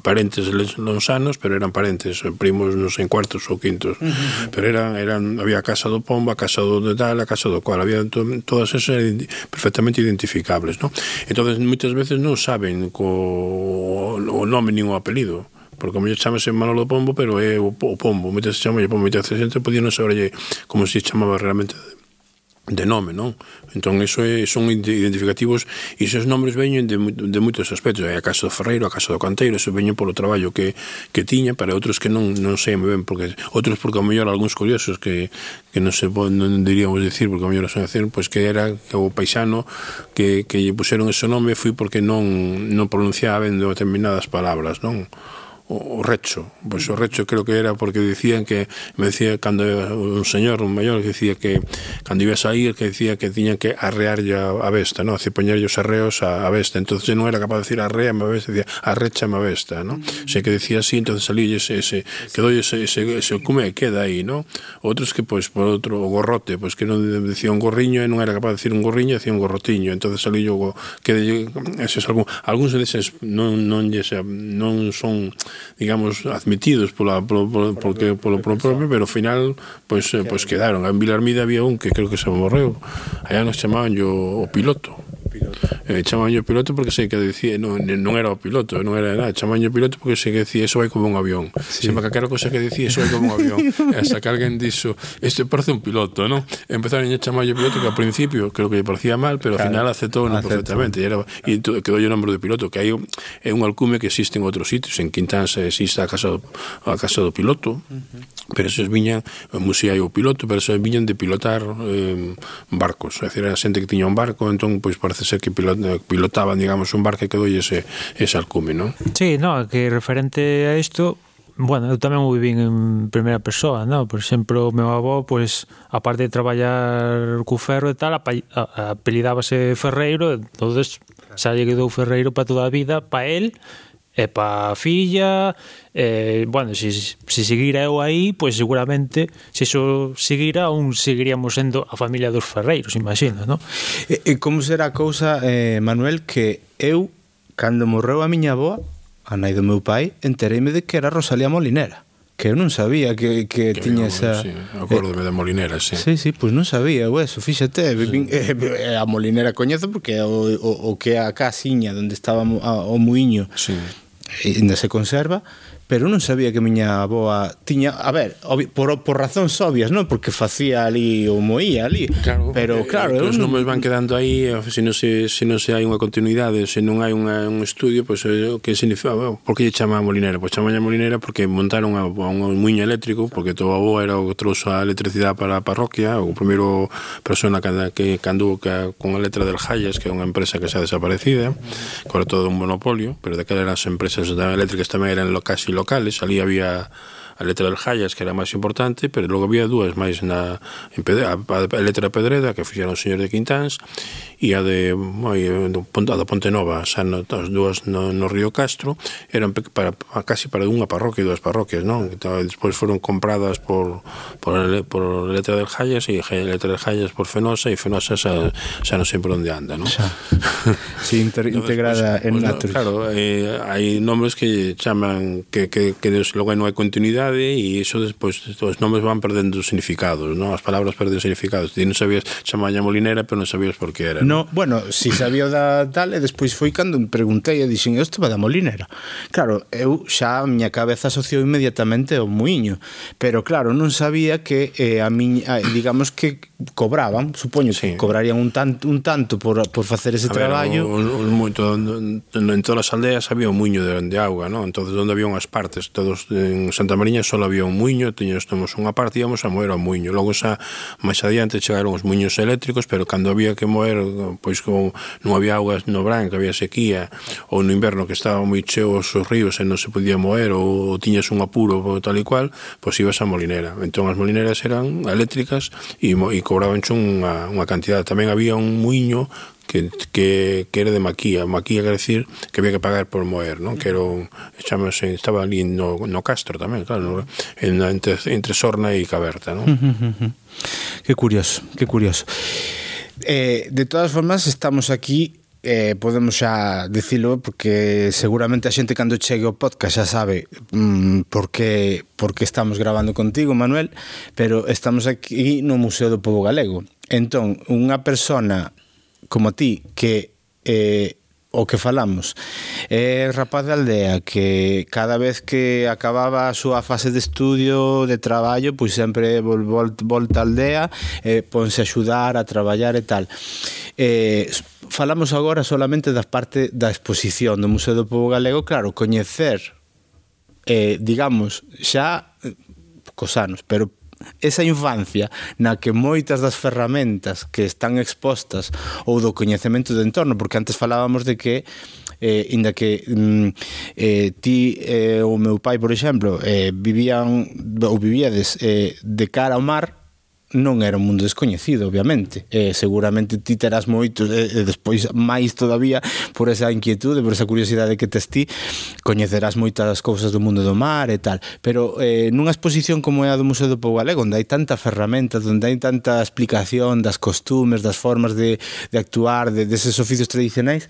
parentes lonsanos, pero eran parentes, primos non sei cuartos ou quintos, uh -huh. pero eran eran había a casa do Pombo, a casa do de tal, a casa do cual, había to, todas esas perfectamente identificables, ¿no? Entonces, moitas veces non saben co o nome nin o apelido porque como chamase Manolo Pombo, pero é o, o Pombo, moitas chamalle Pombo, moitas xente podía non saberlle como se chamaba realmente de nome, non? Entón, iso é, son identificativos e esos nombres veñen de, de moitos aspectos. Hai a casa do Ferreiro, a casa do Canteiro, eso veñen polo traballo que, que tiña, para outros que non, non sei moi ben, porque outros porque ao mellor algúns curiosos que, que non se non diríamos decir, porque ao mellor son decir, pois que era que o paisano que, que lle puseron ese nome foi porque non, non pronunciaba ben determinadas palabras, non? o recho. Pois o recho creo que era porque dicían que me decía cando un señor, un maior que dicía que cando iba a sair que dicía que tiñan que arrearlle a besta, no, Se poñer os arreos a, a besta. Entonces non era capaz de decir arrea a besta, decía arrecha a besta, ¿no? O sea, que decía así, entonces salí ese, ese quedou ese, ese, ese cume queda aí, no? Outros que pois por outro o gorrote, pois que non decía un gorriño e non era capaz de decir un gorriño, decía un gorrotiño. Entonces salí yo que ese algún algúns deses non non non son digamos, admitidos pola, polo, polo, porque, polo, polo propio, pero ao final, pois, pues, pois pues quedaron. En Vilarmida había un que creo que se morreu. Allá nos chamaban yo o piloto eh, chamaño piloto porque sei que decía non, non era o piloto, non era nada. Chamaño piloto porque sei que decía eso vai como un avión sí. sempre que aquela cosa que decía eso vai como un avión e hasta que alguén dixo este parece un piloto, non? Empezaron a chamaño piloto que ao principio creo que lle parecía mal pero ao final aceptou no? Perfectamente. E, era, e quedou o nombre de piloto que hai é un alcume que existe en outros sitios. En Quintans existe a casa do, a casa do piloto uh -huh. pero esos viñan musía o piloto pero esos viñan de pilotar eh, barcos. É dicir, a xente que tiña un barco entón pois parece ser que piloto Eh, pilotaban, digamos, un barco que doi ese, ese alcume, non? Sí, no, que referente a isto, bueno, eu tamén o vivín en primeira persoa, no? Por exemplo, o meu avó, pois, aparte de traballar cu ferro e tal, apelidábase Ferreiro, entonces xa lle quedou Ferreiro para toda a vida, para él, e pa filla eh, bueno, se, se seguira eu aí pois seguramente se iso seguira un seguiríamos sendo a familia dos Ferreiros, imagino no? e, e como será a cousa, eh, Manuel que eu, cando morreu a miña boa a nai do meu pai entereime de que era Rosalía Molinera que eu non sabía que, que, que tiña esa... Sí, acórdome eh, da Molinera, sí. Sí, sí, pois pues non sabía, eu eso, fíxate, sí. Eh, eh, a Molinera coñezo porque o, o, o que é a casiña onde estaba o, o muiño. Sí. Se conserva, pero non sabía que miña aboa tiña, a ver, obvi, por, por razóns obvias, non? Porque facía ali ou moía ali, claro, pero eh, claro, eh, os non... nomes van quedando aí, eh, se non se, se non se hai unha continuidade, se non hai unha, un estudio, pois eh, pues, que significa, bueno, por que lle chama a Molinera? Pois pues, chama a Molinera porque montaron a, a un muiño eléctrico, porque todo avó era o que trouxo a electricidade para a parroquia, o primeiro persona que, que, que andou que, con a letra del Hayes, que é unha empresa que xa desaparecida, que era todo un monopolio, pero daquela eran as empresas eléctricas tamén eran locais e locais locales, ali había a letra del Jaias, que era máis importante, pero logo había dúas máis na en Pedreda, a, a letra de Pedreda, que fixeron o señor de Quintáns, e a de eh, a da Ponte Nova, xa no, as dúas no, no Río Castro, eran para, casi para unha parroquia e dúas parroquias, non? Entón, despois foron compradas por, por, por letra del Jaias e letra del Jaias por Fenosa e Fenosa xa, xa non sempre onde anda, non? Xa. Sí, inter, integrada pues, en pues, Naturus. No, claro, eh, hai nomes que chaman que, que, que logo non hai continuidade realidade e iso despois os nomes van perdendo significados, non? As palabras perden significados. Ti non sabías chamaña Molinera, pero non sabías por que era. No, bueno, si sabía da tal e despois foi cando me preguntei e dixen, "Isto va da Molinera". Claro, eu xa a miña cabeza asociou inmediatamente ao muiño, pero claro, non sabía que eh, a miña, digamos que cobraban, supoño sí. que cobrarían un tanto un tanto por por facer ese a traballo. Ver, moito en, en todas as aldeas había un muiño de, de auga, non? Entonces onde había unhas partes, todos en Santa Mariña só había un muiño, tiñas temos unha parte, íamos a moer ao muiño. Logo xa máis adiante chegaron os muiños eléctricos, pero cando había que moer, pois como non había augas no branco, que había sequía, ou no inverno que estaba moi cheo os ríos e non se podía moer, ou, ou tiñas un apuro ou tal e cual, pois ibas a molinera. Entón as molineras eran eléctricas e, e cobraban unha, unha cantidad. Tamén había un muiño que, que, que era de maquía. Maquía quer decir que había que pagar por moer, non? Que era un, chamase, estaba ali no, no Castro tamén, claro, no, en, entre, entre Sorna e Caberta, non? Que curioso, que curioso. Eh, de todas formas, estamos aquí eh, podemos xa dicilo porque seguramente a xente cando chegue o podcast xa sabe mm, por que porque estamos grabando contigo, Manuel, pero estamos aquí no Museo do Povo Galego. Entón, unha persona como ti que eh, o que falamos. É rapaz de aldea que cada vez que acababa a súa fase de estudio de traballo pois sempre vol, vol, volta a aldea e eh, ponse a axudar a traballar e tal. Eh, falamos agora solamente da parte da exposición do Museo do Povo Galego claro, coñecer eh, digamos xa eh, cos anos, pero esa infancia na que moitas das ferramentas que están expostas ou do coñecemento do entorno, porque antes falábamos de que eh, inda que mm, eh, ti eh, o meu pai, por exemplo, eh, vivían ou vivíades eh, de cara ao mar, non era un mundo descoñecido, obviamente. Eh, seguramente ti terás moito, e, eh, e despois máis todavía, por esa inquietude, por esa curiosidade que tes ti, coñecerás moitas cousas do mundo do mar e tal. Pero eh, nunha exposición como é a do Museo do Pou Galego, onde hai tanta ferramenta, onde hai tanta explicación das costumes, das formas de, de actuar, de, deses oficios tradicionais,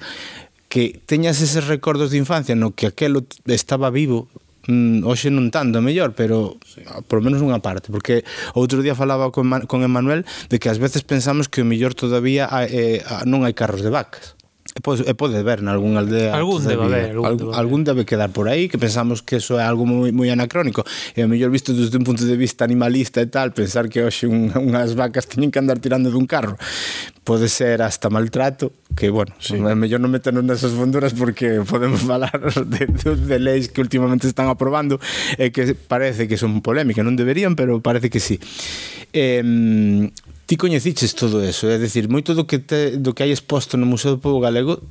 que teñas eses recordos de infancia no que aquelo estaba vivo, mm, hoxe non tanto mellor, pero sí. Ah, por lo menos unha parte, porque outro día falaba con, con Emanuel de que ás veces pensamos que o mellor todavía hai, eh, non hai carros de vacas. E pode, e pode ver nalgún aldea Algún debe haber algún, debe algún debe quedar por aí Que pensamos que eso é algo moi, moi anacrónico. E o mellor visto desde un punto de vista animalista e tal Pensar que hoxe un, unhas vacas teñen que andar tirando dun carro Pode ser hasta maltrato Que, bueno, sí. é mellor non meternos nesas fonduras Porque podemos falar de, de, de leis que últimamente están aprobando E que parece que son polémicas Non deberían, pero parece que sí. Eh, ti coñeciches todo eso, é dicir, moito do que te, do que hai exposto no Museo do Pobo Galego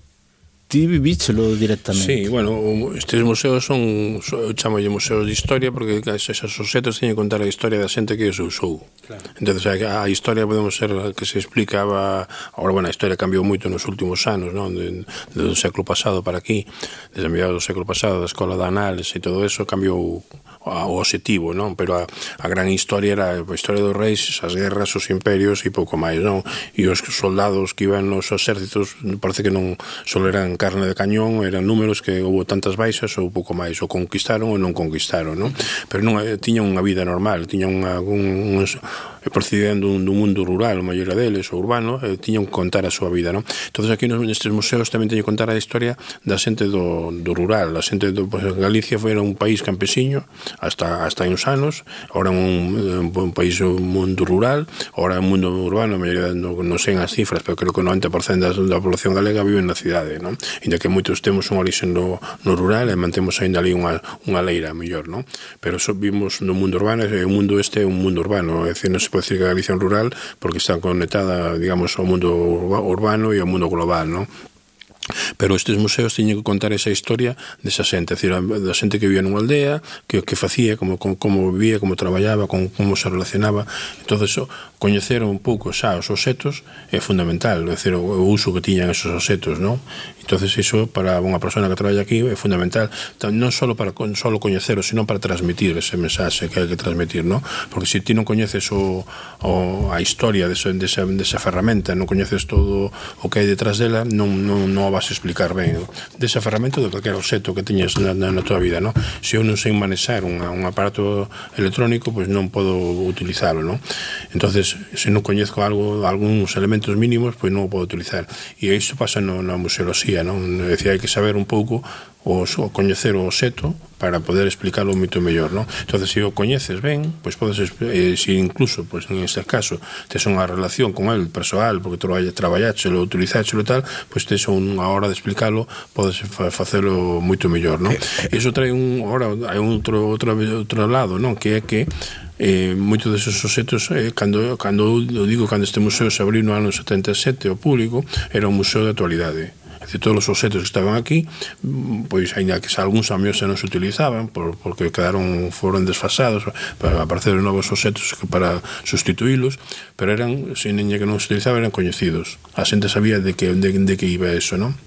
ti vivíchelo directamente. Sí, bueno, estes museos son, son chamolle museos de historia porque esas osetas teñen que contar a historia da xente que os usou. Claro. Entón, a, a historia podemos ser que se explicaba, ahora, bueno, a historia cambiou moito nos últimos anos, non? De, de, do século pasado para aquí, desde mediados do século pasado, da escola de análise e todo eso cambiou o objetivo, non? Pero a, a gran historia era a historia dos reis, as guerras, os imperios e pouco máis, non? E os soldados que iban nos exércitos parece que non só eran carne de cañón eran números que houve tantas baixas ou pouco máis, ou conquistaron ou non conquistaron, non? Pero non eh, tiña unha vida normal, tiña unha, un, uns, procedendo dun, dun mundo rural, a maioria deles, ou urbano, e tiñan que contar a súa vida, non? Entón, aquí nos, nestes museos tamén teñen que contar a historia da xente do, do rural, a xente do, pues, Galicia foi un país campesiño hasta hasta hai uns anos, ahora un, un, un país un mundo rural, ahora un mundo urbano, a maioria non no sei as cifras, pero creo que o 90% da, da población galega vive na cidade, non? Inda que moitos temos un orixen no, no rural e mantemos aínda ali unha, unha leira mellor, non? Pero so, vimos no mundo urbano, e o mundo este é un mundo urbano, é dicir, non se pode decir que a Galicia é rural porque están conectada, digamos, ao mundo urbano e ao mundo global, non? Pero estes museos teñen que contar esa historia desa xente, decir, da xente que vivía nunha aldea, que que facía, como como, como vivía, como traballaba, como, como se relacionaba. todo eso, coñecer un pouco xa os obxetos é fundamental, é decir, o, o uso que tiñan esos obxetos, non? Entonces, iso para unha persona que traballa aquí é fundamental, non só para con solo coñecelo, sino para transmitir ese mensaxe que hai que transmitir, non? Porque se ti non coñeces o, o a historia desa desa, desa ferramenta, non coñeces todo o que hai detrás dela, non non, non o vas explicar ben desa ferramenta de calquer objeto que teñes na, na, na tua vida no? se eu non sei manexar un, un aparato electrónico pois non podo utilizalo no? entonces se non coñezco algo algúns elementos mínimos pois non o podo utilizar e isto pasa no, na museoloxía non? decía, hai que saber un pouco os, o coñecer o seto para poder explicarlo moito mellor, non? Entonces, se o coñeces ben, pois podes eh, se incluso, pois en este caso, tes unha relación con el persoal, porque traballa, traballáchelo, utilizáchelo e tal, pois tes unha hora de explicarlo, podes facelo moito mellor, non? Eh, eh. E iso trae un, ora, hai un outro, outro, outro lado, non? Que é que eh, moito deses objetos eh, cando, cando eu digo cando este museo se abriu no ano 77 ao público era un museo de actualidade de todos os objetos que estaban aquí pois aínda que algúns amios se non se utilizaban por, porque quedaron foron desfasados para aparecer novos objetos para sustituílos pero eran, sin que non se utilizaban eran coñecidos a xente sabía de que, de, de que iba eso non?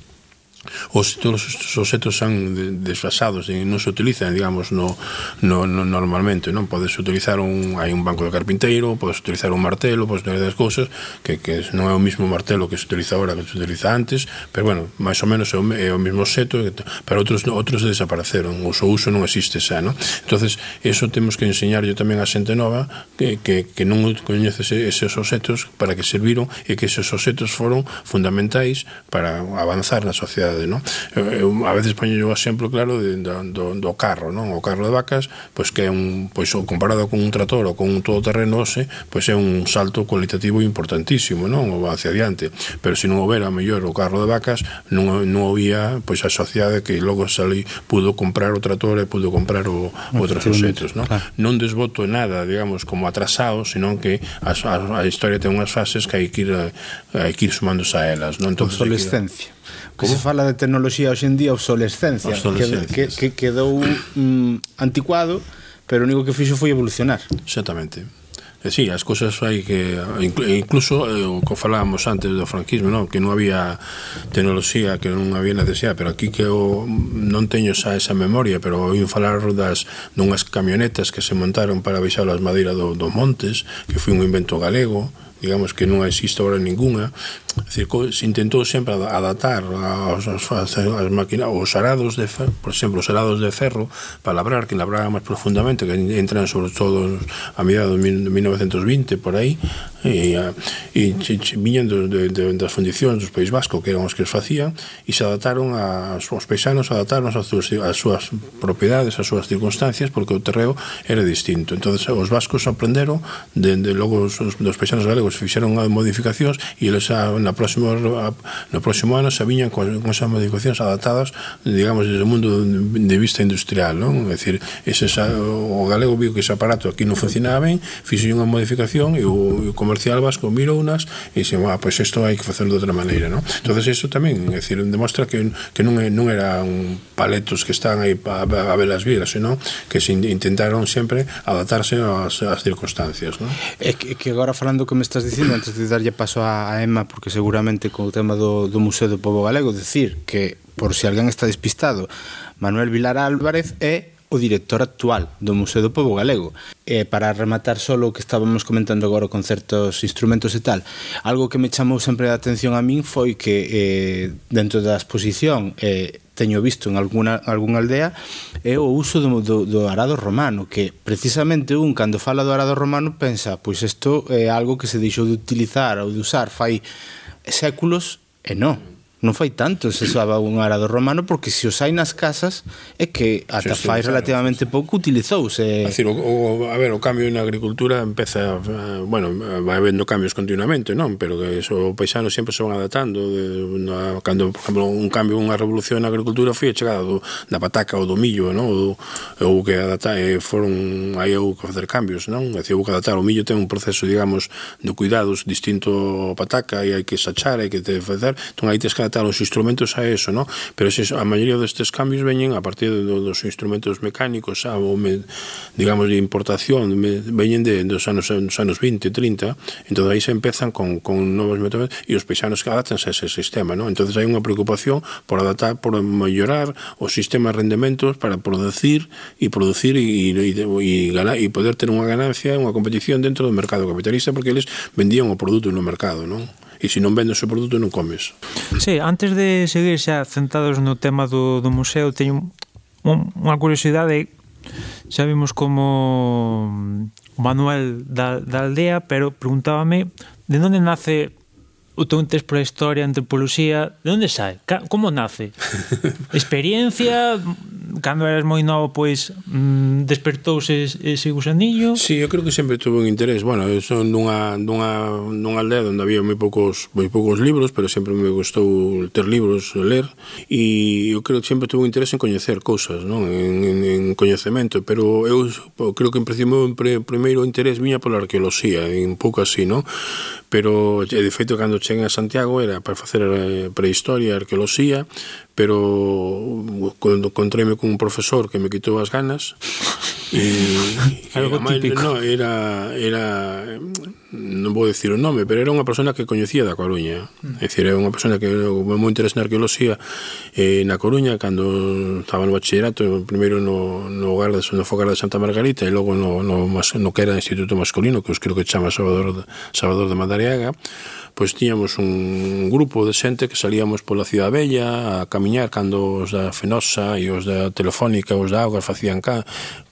os todos os setos son desfasados e non se utilizan, digamos, no, no, no normalmente, non? Podes utilizar un hai un banco de carpinteiro, podes utilizar un martelo, podes utilizar das cousas que, que non é o mismo martelo que se utiliza agora que se utiliza antes, pero bueno, máis ou menos é o, é o mesmo seto, pero outros outros desapareceron, o seu uso non existe xa, non? Entonces, eso temos que enseñarlle tamén a xente nova que, que, que non coñece eses objetos para que serviron e que eses objetos foron fundamentais para avanzar na sociedade sociedade, non? Eu, a veces poño o exemplo claro de, do, do carro, non? O carro de vacas, pois que é un pois comparado con un trator ou con un todoterreno, ose, pois é un salto cualitativo importantísimo, non? O hacia adiante. Pero se non houbera mellor o carro de vacas, non non había pois a sociedade que logo salí pudo comprar o trator e pudo comprar o ah, outros objetos, non? Claro. Non desboto nada, digamos, como atrasado, senón que a, a, a historia ten unhas fases que hai que ir, hai que ir sumándose a elas, non? Entonces, Obsolescencia que se fala de tecnoloxía hoxe en día obsolescencia, obsolescencia que, que, que quedou mm, anticuado pero o único que fixo foi evolucionar. Exactamente. E sí, as cousas hai que incluso eh, o que falábamos antes do franquismo, non, que non había tecnoloxía, que non había necesidade, pero aquí que o, non teño xa esa memoria, pero oí falar das dunhas camionetas que se montaron para baixar as madeiras do, dos montes, que foi un invento galego, digamos que non existe ahora ninguna decir, se intentou sempre adaptar aos, aos, aos, máquinas, aos arados de ferro, por exemplo, os arados de ferro para labrar, que labraban máis profundamente que entran sobre todo a mediados de 1920 por aí e, e, e viñan de, de, de, das fundicións dos País Vasco que eran os que os facían e se adaptaron a, os paisanos adaptaron as súas, as súas propiedades, as súas circunstancias porque o terreo era distinto. Entonces os vascos aprenderon de, de logo os, os dos paisanos galegos pois fixeron modificacións e eles a, na próximo, a, no próximo ano se viñan con, con esas modificacións adaptadas, digamos, desde o mundo de vista industrial, non? É dicir, ese o galego viu que ese aparato aquí non funcionaba ben, fixe unha modificación e o, o comercial vasco mirou unas e dixen, ah, pois isto hai que facerlo de outra maneira, non? Entonces iso tamén, é dicir, demostra que, que non, non eran paletos que están aí a, a velas vidas, senón que se intentaron sempre adaptarse ás, ás circunstancias, non? É que, que agora falando que me estás estabas dicindo antes de darlle paso a, a Emma porque seguramente co tema do, do Museo do Pobo Galego decir que por si alguén está despistado Manuel Vilar Álvarez é o director actual do Museo do Pobo Galego. Eh, para rematar solo o que estábamos comentando agora con certos instrumentos e tal algo que me chamou sempre a atención a min foi que eh, dentro da exposición eh, teño visto en alguna, algunha aldea é o uso do, do, do arado romano que precisamente un cando fala do arado romano pensa pois isto é algo que se deixou de utilizar ou de usar fai séculos e non non fai tanto se usaba un arado romano porque se os hai nas casas é que ata sí, fai relativamente pouco utilizouse. É dicir, o, o, a ver, o cambio na agricultura empeza, eh, bueno, vai habendo cambios continuamente, non? Pero que eso, o paisano sempre se van adaptando de, na, cando, por exemplo, un cambio, unha revolución na agricultura foi a chegada do, da pataca ou do millo, non? Ou, que adaptar, eh, foron aí houve que facer cambios, non? É dicir, houve que adaptar o millo ten un proceso, digamos, de cuidados distinto a pataca e hai que sachar, hai que te facer, entón aí tens que tal, os instrumentos a eso, ¿no? Pero es a maioría destes cambios veñen a partir de dos instrumentos mecánicos, a, o me, digamos, de importación, me, veñen de, dos anos, dos anos 20, 30, entón aí se empezan con, con novos métodos e os paisanos que adaptanse a ese sistema, ¿no? Entonces hai unha preocupación por adaptar, por mellorar o sistema de rendementos para producir e producir e, e, e, ganar, e poder ter unha ganancia, unha competición dentro do mercado capitalista, porque eles vendían o produto no mercado, non? e se non vendes o produto non comes. Sí, antes de seguir xa centrados no tema do, do museo, teño unha curiosidade xa vimos como Manuel da, da aldea, pero preguntábame de onde nace o teu interés pola historia, antropoloxía, de onde sai? Como nace? Experiencia, cando eras moi novo pois mm, despertouse ese gusanillo? Si, sí, eu creo que sempre tuve un interés. Bueno, eu son dunha dunha dunha aldea onde había moi poucos moi poucos libros, pero sempre me gustou ter libros, ler e eu creo que sempre tuve un interés en coñecer cousas, non? En, en, en coñecemento, pero eu creo que en principio pre, primeiro interés viña pola arqueoloxía, un pouco así, non? Pero de feito cando cheguei a Santiago era para facer eh, prehistoria, arqueoloxía, pero cando encontreme con un profesor que me quitou as ganas e, algo además, típico no, era, era non vou decir o nome pero era unha persona que coñecía da Coruña mm. é dicir, era unha persona que me moi interesa na arqueoloxía eh, na Coruña cando estaba no bachillerato primeiro no, no hogar de, no fogar de Santa Margarita e logo no, no, no que era Instituto Masculino que os creo que chama Salvador, Salvador de Madariaga pois tiñamos un grupo de xente que salíamos pola Cidade Bella a camiñar cando os da Fenosa e os da Telefónica, os da Augas facían cá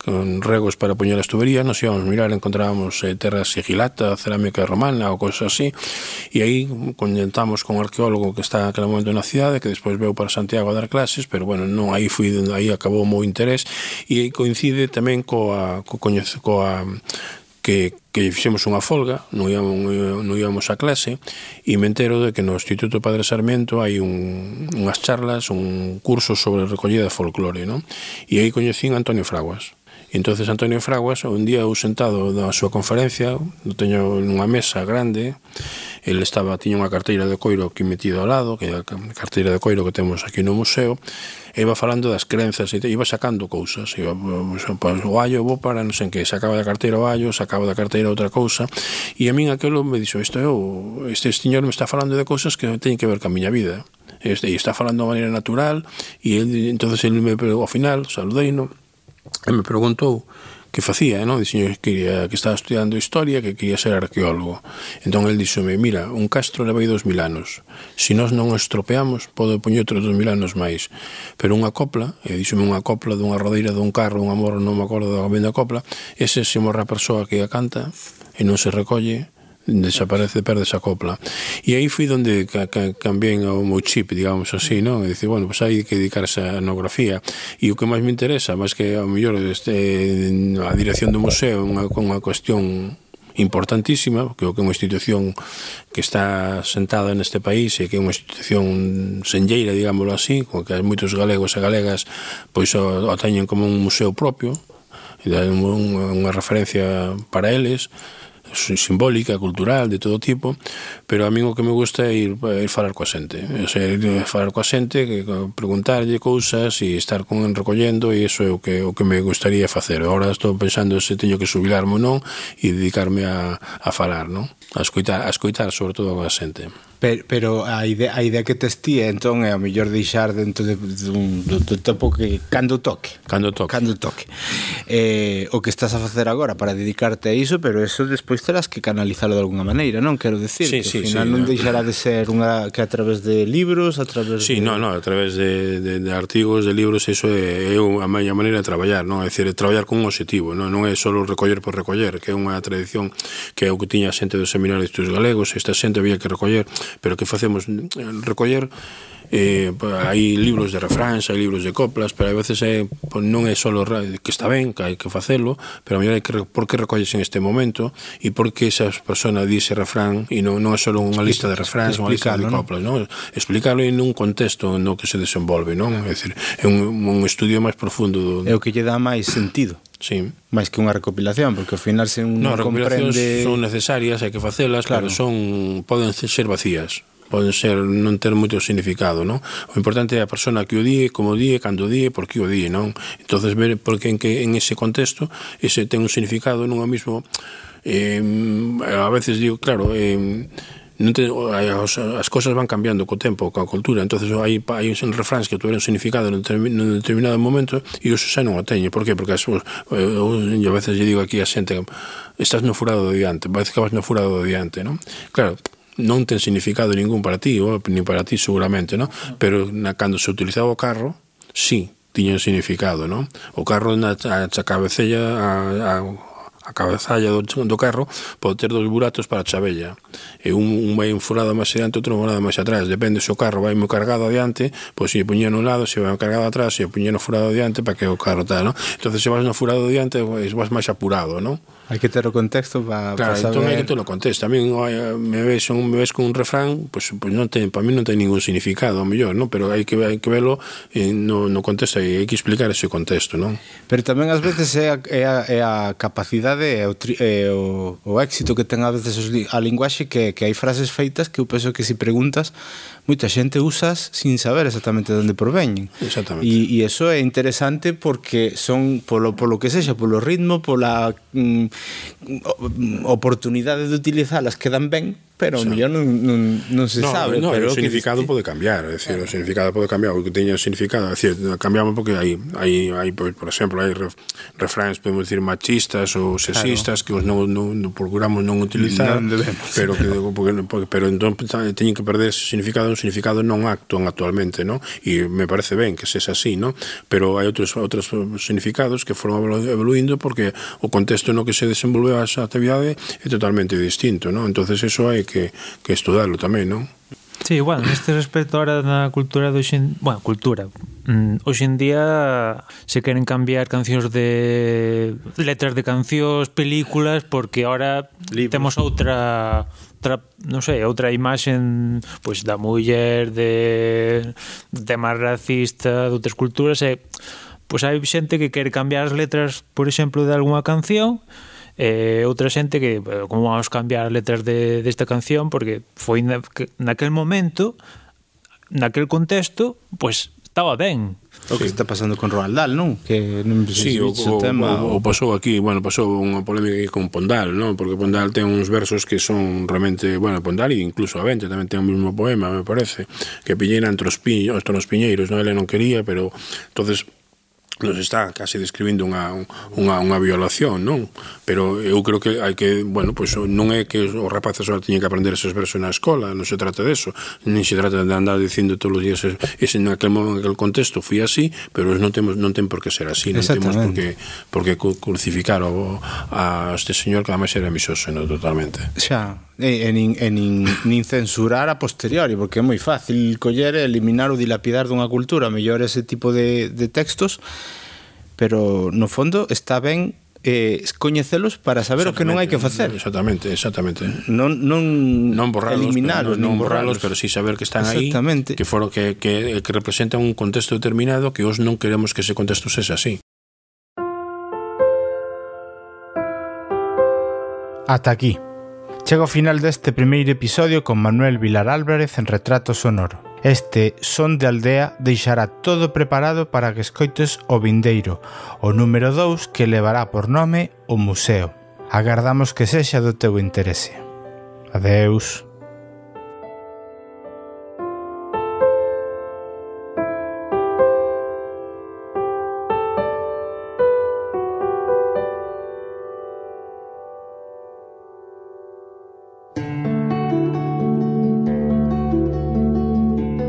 con regos para poñer as tuberías, nos íbamos mirar, encontrábamos eh, terra sigilata, cerámica romana ou cosas así, e aí contentamos con un arqueólogo que está aquel momento na cidade, que despois veu para Santiago a dar clases, pero bueno, non aí fui, aí acabou o meu interés, e aí coincide tamén coa, co, coñece, coa que, que fixemos unha folga, non íamos, non íamos a clase, e me entero de que no Instituto Padre Sarmiento hai un, unhas charlas, un curso sobre recollida de folclore, non? E aí coñecín a Antonio Fraguas E entonces Antonio Fraguas, un día eu sentado da súa conferencia, eu teño nunha mesa grande, el estaba, tiña unha carteira de coiro que metido ao lado, que é a carteira de coiro que temos aquí no museo, e iba falando das crenzas, e iba sacando cousas, iba, pues, o allo vou para, non sei que, sacaba da carteira o allo, sacaba da carteira outra cousa, e a min aquilo me dixo, isto é, este señor me está falando de cousas que teñen que ver ca miña vida, e está falando de maneira natural, e entonces ele me, ao final, saludei, non? e me preguntou que facía, eh, non? Dixen que, quería, que estaba estudiando historia, que quería ser arqueólogo. Entón el dixome, mira, un castro leva dos mil anos. Se nós non o estropeamos, podo poñer outros dos mil anos máis. Pero unha copla, e dixome unha copla dunha rodeira dun carro, un amor, non me acordo da da copla, ese se morra a persoa que a canta e non se recolle, desaparece, perde esa copla. E aí fui onde ca, ca, cambien o meu chip, digamos así, non? E dice, bueno, pois pues hai que dedicarse a etnografía. E o que máis me interesa, máis que ao mellor este, eh, a dirección do museo unha, unha cuestión importantísima, que é unha institución que está sentada neste país e que é unha institución senlleira, digámoslo así, con que moitos galegos e galegas pois o, o teñen como un museo propio, e unha, unha referencia para eles, simbólica, cultural, de todo tipo, pero a mí o que me gusta é ir, ir falar coa xente, é ser, falar coa xente, que, preguntarlle cousas e estar con recollendo e iso é o que o que me gustaría facer. Agora estou pensando se teño que subilarme ou non e dedicarme a, a falar, non? a escoitar, a escoitar sobre todo a xente. Pero, pero a idea, a idea que tes ti entón é o mellor deixar dentro de, dun, do, do tempo que cando toque. Cando toque. Cando toque. Eh, o que estás a facer agora para dedicarte a iso, pero eso despois terás que canalizarlo de alguna maneira, non? Quero decir, sí, que sí, ao final sí, non deixará de ser unha que a través de libros, a través Sí, de... non, non, a través de, de, de artigos, de libros, eso é, é a miña maneira de traballar, non? É dicir, traballar con un objetivo, non, non é só recoller por recoller, que é unha tradición que é o que tiña xente do seminario Seminar de Estudos Galegos, esta xente había que recoller, pero que facemos? Recoller eh, hai libros de refráns, hai libros de coplas, pero a veces é, pues, non é só que está ben, que hai que facelo, pero a mellor hai que por que recolles en este momento e por que esa persona dice refrán e non, non é só unha lista de refráns, unha lista de coplas, non? Explicarlo en un contexto no que se desenvolve, non? É, dicir, é un, un estudio máis profundo. Do... É o que lle dá máis sentido. Sí. Máis que unha recopilación, porque ao final se un no, comprende... son necesarias, hai que facelas, claro. pero son poden ser vacías poden ser non ter moito significado, non? O importante é a persona que o di, como o di, cando o di, por que o di, non? Entonces ver porque en que en ese contexto ese ten un significado non o mismo eh, a veces digo, claro, eh, non te, as, as cosas van cambiando co tempo, coa cultura, entonces hai, hai un refráns que tuveron significado nun determinado momento e os xa non o teñe, por que? Porque as, os, eh, eu, a veces lle digo aquí a xente estás no furado de diante, parece que vas no furado de diante, non? Claro, non ten significado ningún para ti, ou, ni para ti seguramente, non? Pero na, cando se utilizaba o carro, sí, tiña un significado, non? O carro na a, a cabecella a, a a cabezalla do, do carro pode ter dos buratos para a chabella e un, un vai un furado máis adiante outro un furado máis atrás depende se o carro vai moi cargado adiante pois se puñen no lado se vai cargado atrás se puñen no furado adiante para que o carro tal ¿no? entonces se vas no furado adiante pois, vas máis apurado non? hai que ter o contexto para claro, para saber... entón hai que ter o contexto a mí eh, me ves, un, me ves con un refrán pois, pues, pois pues non ten, para mí non ten ningún significado ao mellor, non? pero hai que, hai que velo eh, no, no contexto e hai que explicar ese contexto non? pero tamén ás veces é a, é a, é a capacidade verdade é o, tri, é o, o éxito que ten a veces a linguaxe que, que hai frases feitas que eu penso que se si preguntas moita xente usas sin saber exactamente onde proveñen. Exactamente. E, e eso é interesante porque son polo polo que sexa, polo ritmo, pola mm, oportunidade de utilizalas que dan ben, pero o mellor non, non, non se no, sabe no, pero o significado que... pode cambiar é dicir, claro. o significado pode cambiar o que teña significado é dicir, cambiamos porque hai, hai, hai por, por exemplo hai ref, refráns podemos dicir machistas ou sexistas claro. que os non, non, non procuramos non utilizar non debemos, pero, que, pero... Porque, porque, pero entón teñen que perder ese significado dan un significado non actúan actualmente, non? E me parece ben que sexa así, non? Pero hai outros outros significados que foron evoluindo porque o contexto no que se desenvolveu esa actividade é totalmente distinto, non? Entonces eso hai que que estudarlo tamén, non? Sí, bueno, neste respecto ahora na cultura do xen... Bueno, cultura. Mm, hoxe en día se queren cambiar cancións de... Letras de cancións, películas, porque ahora Libros. temos outra outra, non sei, outra imaxe pois da muller de tema racista de outras culturas e pois hai xente que quer cambiar as letras, por exemplo, de algunha canción e outra xente que como vamos cambiar as letras de desta de canción porque foi na, naquel momento naquel contexto, pois estaba ben o sí. que está pasando con Roald Dahl, non? Que non sí, o, o, tema, o, o, pasou aquí, bueno, pasou unha polémica aquí con Pondal, non? Porque Pondal ten uns versos que son realmente, bueno, Pondal e incluso a Vente tamén ten o mesmo poema, me parece, que pilleran entre os, piños, entre os piñeiros, non? Ele non quería, pero entonces nos está case describindo unha, unha, unha violación, non? Pero eu creo que hai que, bueno, pois pues, non é que os rapaces só teñen que aprender esos versos na escola, non se trata de eso, nin se trata de andar dicindo todos os días ese, ese en aquel, en aquel contexto fui así, pero non temos non ten por que ser así, non temos por que por que crucificar o, a este señor que además era misóxeno totalmente. Xa, e, e, nin, e nin, nin censurar a posteriori, porque é moi fácil coller e eliminar ou dilapidar dunha cultura, mellor ese tipo de, de textos, pero no fondo está ben eh, coñecelos para saber o que non hai que facer. Exactamente, exactamente. Non non non borralos, eliminalos, non, non borralos, pero si sí saber que están aí, que foron que que que representan un contexto determinado que os non queremos que ese contexto sexa así. Ata aquí Chega ao final deste primeiro episodio con Manuel Vilar Álvarez en Retrato Sonoro. Este Son de Aldea deixará todo preparado para que escoites o vindeiro, o número 2 que levará por nome o museo. Agardamos que sexa do teu interese. Adeus.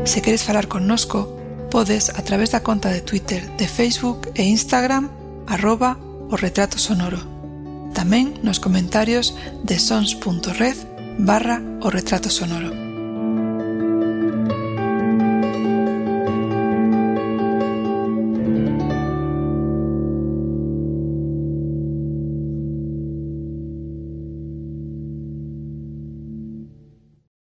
Se queres falar connosco, podes a través da conta de Twitter, de Facebook e Instagram arroba o retrato sonoro. Tamén nos comentarios de sons.red barra o retrato sonoro.